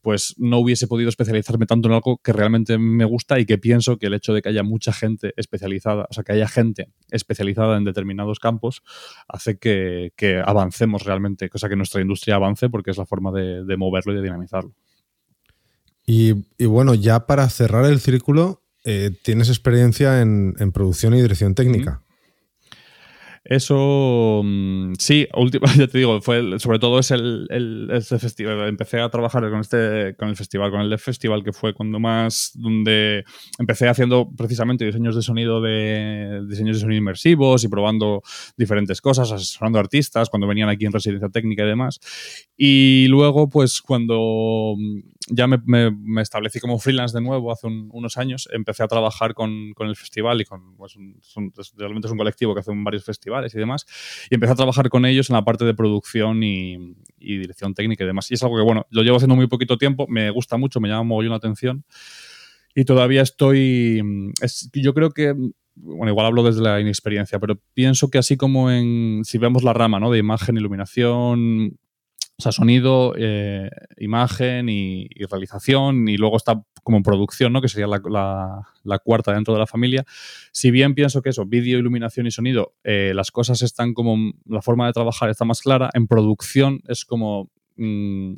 Pues no hubiese podido especializarme tanto en algo que realmente me gusta y que pienso que el hecho de que haya mucha gente especializada, o sea, que haya gente especializada en determinados campos, hace que, avancemos realmente, cosa que nuestra industria avance porque es la forma de, moverlo y de dinamizarlo. Y, bueno, ya para cerrar el círculo, eh, tienes experiencia en, producción y dirección técnica. Eso mm, sí, última, ya te digo, fue sobre todo es el, el, festival. Empecé a trabajar con este, con el festival, con el Festival, que fue cuando más, donde empecé haciendo precisamente diseños de sonido de diseños de sonido inmersivos y probando diferentes cosas, asesorando artistas cuando venían aquí en residencia técnica y demás. Y luego, pues cuando ya me, me, establecí como freelance de nuevo hace unos años, empecé a trabajar con, con el festival y con, pues, realmente es un colectivo que hace varios festivales y demás, y empecé a trabajar con ellos en la parte de producción y, dirección técnica y demás. Y es algo que, bueno, lo llevo haciendo muy poquito tiempo, me gusta mucho, me llama muy la atención y todavía estoy, yo creo que bueno, igual hablo desde la inexperiencia, pero pienso que así como en, si vemos la rama, ¿no? De imagen, iluminación, sonido, eh, imagen y, realización, y luego está como producción, ¿no? Que sería la, cuarta dentro de la familia. Si bien pienso que eso, vídeo, iluminación y sonido, eh, las cosas están como, la forma de trabajar está más clara, en producción es como mm,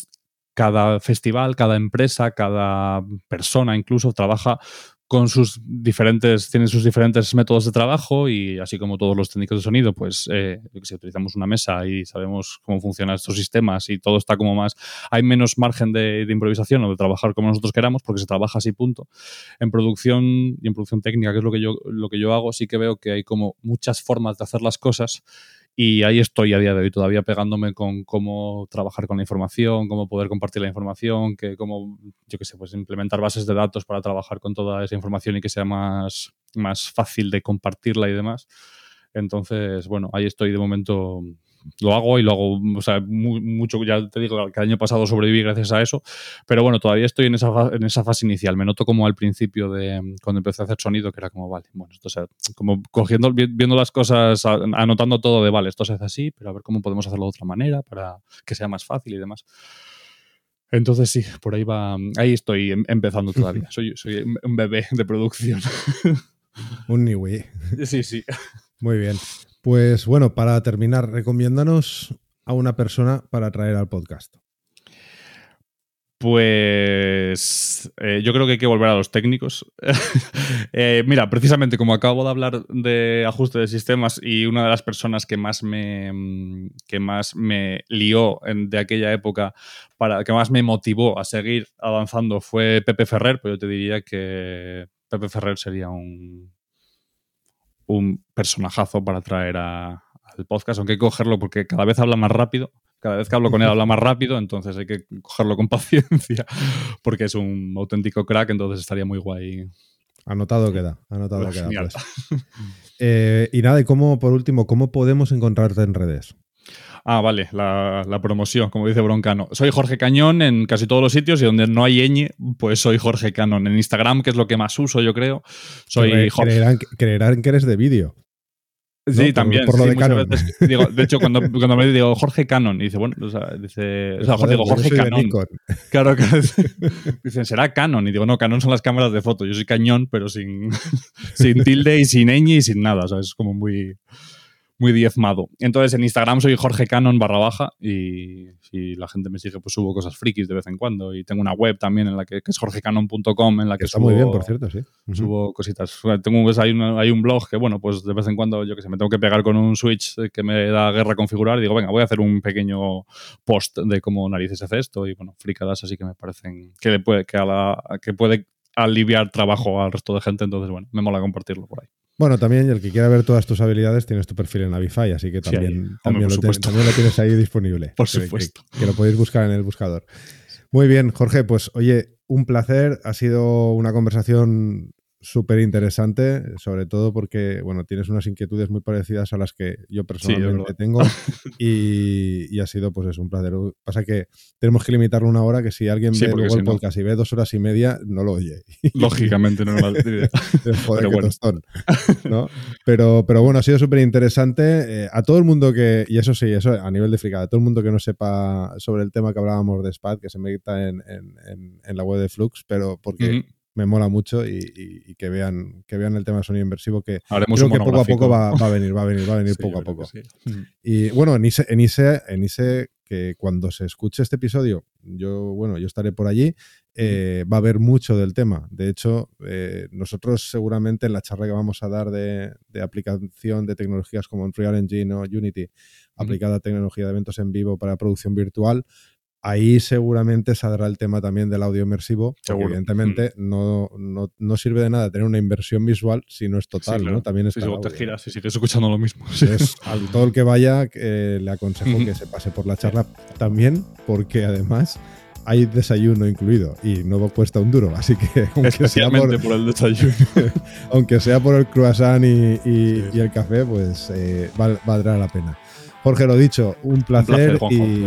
cada festival, cada empresa, cada persona incluso trabaja con sus diferentes, tienen sus diferentes métodos de trabajo y así como todos los técnicos de sonido, pues eh, si utilizamos una mesa y sabemos cómo funcionan estos sistemas y todo está como más, hay menos margen de, improvisación o de trabajar como nosotros queramos porque se trabaja así punto. En producción y en producción técnica, que es lo que yo, lo que yo hago, sí que veo que hay como muchas formas de hacer las cosas y ahí estoy a día de hoy todavía pegándome con cómo trabajar con la información, cómo poder compartir la información, que cómo, yo qué sé, pues implementar bases de datos para trabajar con toda esa información y que sea más, más fácil de compartirla y demás. Entonces, bueno, ahí estoy de momento lo hago y lo hago, o sea, mucho, ya te digo que el año pasado sobreviví gracias a eso, pero bueno, todavía estoy en esa, en esa fase inicial. Me noto como al principio de cuando empecé a hacer sonido, que era como, vale, bueno, esto sea, como cogiendo, viendo las cosas, anotando todo de, vale, esto se hace así, pero a ver cómo podemos hacerlo de otra manera para que sea más fácil y demás. Entonces sí, por ahí va, ahí estoy em, empezando todavía. Soy, soy un bebé de producción. un niwi. Sí, sí. Muy bien. Pues bueno, para terminar, recomiéndanos a una persona para traer al podcast. Pues eh, yo creo que hay que volver a los técnicos. Eh, mira, precisamente como acabo de hablar de ajuste de sistemas y una de las personas que más me, que más me lió de aquella época, para, que más me motivó a seguir avanzando fue Pepe Ferrer, pues yo te diría que Pepe Ferrer sería un, un personajazo para traer al podcast, aunque hay que cogerlo porque cada vez habla más rápido. Cada vez que hablo con él habla más rápido, entonces hay que cogerlo con paciencia porque es un auténtico crack, entonces estaría muy guay. Anotado queda, anotado queda. Pues. Eh, y nada, y cómo, por último, ¿cómo podemos encontrarte en redes? Ah, vale, la, promoción, como dice Broncano. Soy Jorge Cañón en casi todos los sitios y donde no hay ñ, pues soy Jorge Canon. En Instagram, que es lo que más uso, yo creo, soy Jorge. Creerán, que eres de vídeo. Sí, también. Por, lo de de hecho, cuando, cuando, me digo Jorge Canon, y dice, bueno, o sea, dice, o sea, Jorge, digo Jorge Canon. Claro, que dicen, será Canon. Y digo, no, Canon son las cámaras de foto. Yo soy cañón, pero sin, sin tilde y sin ñ y sin nada. O sea, es como muy muy diezmado. Entonces en Instagram soy Jorge Canon barra baja y si la gente me sigue pues subo cosas frikis de vez en cuando y tengo una web también en la que, es jorgecanon.com en la que, está subo, muy bien, por cierto, sí. Subo cositas. Tengo, pues, hay, hay un blog que bueno, pues de vez en cuando yo que sé, me tengo que pegar con un switch que me da guerra configurar y digo, venga, voy a hacer un pequeño post de cómo narices hace esto y bueno, fricadas así que me parecen que le puede que a la que puede aliviar trabajo al resto de gente, entonces bueno, me mola compartirlo por ahí. Bueno, también el que quiera ver todas tus habilidades tienes tu perfil en Avify, así que también, también, lo tienes, ahí disponible. Por supuesto. Que, lo podéis buscar en el buscador. Muy bien, Jorge, pues oye, un placer. Ha sido una conversación súper interesante, sobre todo porque, bueno, tienes unas inquietudes muy parecidas a las que yo personalmente tengo y, ha sido, pues es un placer. Pasa que tenemos que limitarlo una hora, que si alguien ve luego el podcast y ve dos horas y media, no lo oye. Lógicamente no lo Joder, pero, bueno. ¿no? pero, pero bueno, ha sido súper interesante. Eh, a todo el mundo que, y eso sí, eso a nivel de fricada, a todo el mundo que no sepa sobre el tema que hablábamos de SPAD, que se medita en, en, en, la web de Flux, pero porque me mola mucho y, que vean que vean el tema de sonido inversivo que creo que poco a poco va, a venir, va a venir, va a venir poco a poco. Y bueno, en ISE, en ISE, en ISE que cuando se escuche este episodio, yo, bueno, yo estaré por allí, eh, va a haber mucho del tema. De hecho, eh, nosotros seguramente en la charla que vamos a dar de, aplicación de tecnologías como Unreal Engine o Unity, aplicada a tecnología de eventos en vivo para producción virtual, ahí seguramente saldrá el tema también del audio inmersivo, evidentemente mm. no, no, sirve de nada tener una inversión visual si no es total, ¿no? También es si te giras y sigues escuchando lo mismo. Entonces, a todo el que vaya eh, le aconsejo que se pase por la charla también, porque además hay desayuno incluido y no cuesta un duro, así que aunque sea por, el desayuno, aunque sea por el croissant y, el café, pues eh, valdrá la pena. Jorge, lo dicho, un placer, y,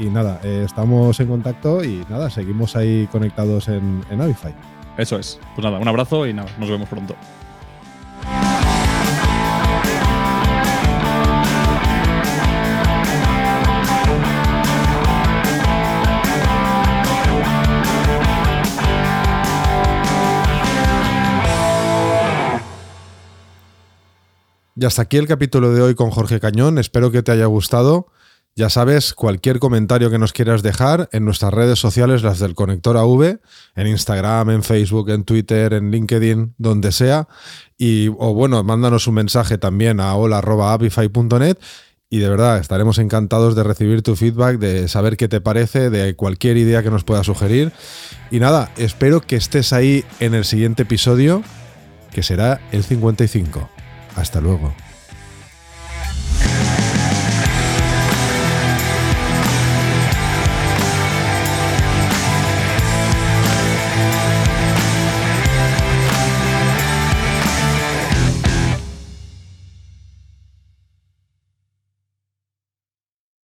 y nada, eh, estamos en contacto y nada, seguimos ahí conectados en, en Avify. Eso es. Pues nada, un abrazo y nada, nos vemos pronto. Y hasta aquí el capítulo de hoy con Jorge Cañón. Espero que te haya gustado. Ya sabes, cualquier comentario que nos quieras dejar en nuestras redes sociales, las del Conector AV, en Instagram, en Facebook, en Twitter, en LinkedIn, donde sea. Y, o bueno, mándanos un mensaje también a hola.avify.net y de verdad estaremos encantados de recibir tu feedback, de saber qué te parece, de cualquier idea que nos puedas sugerir. Y nada, espero que estés ahí en el siguiente episodio, que será el 55. Hasta luego.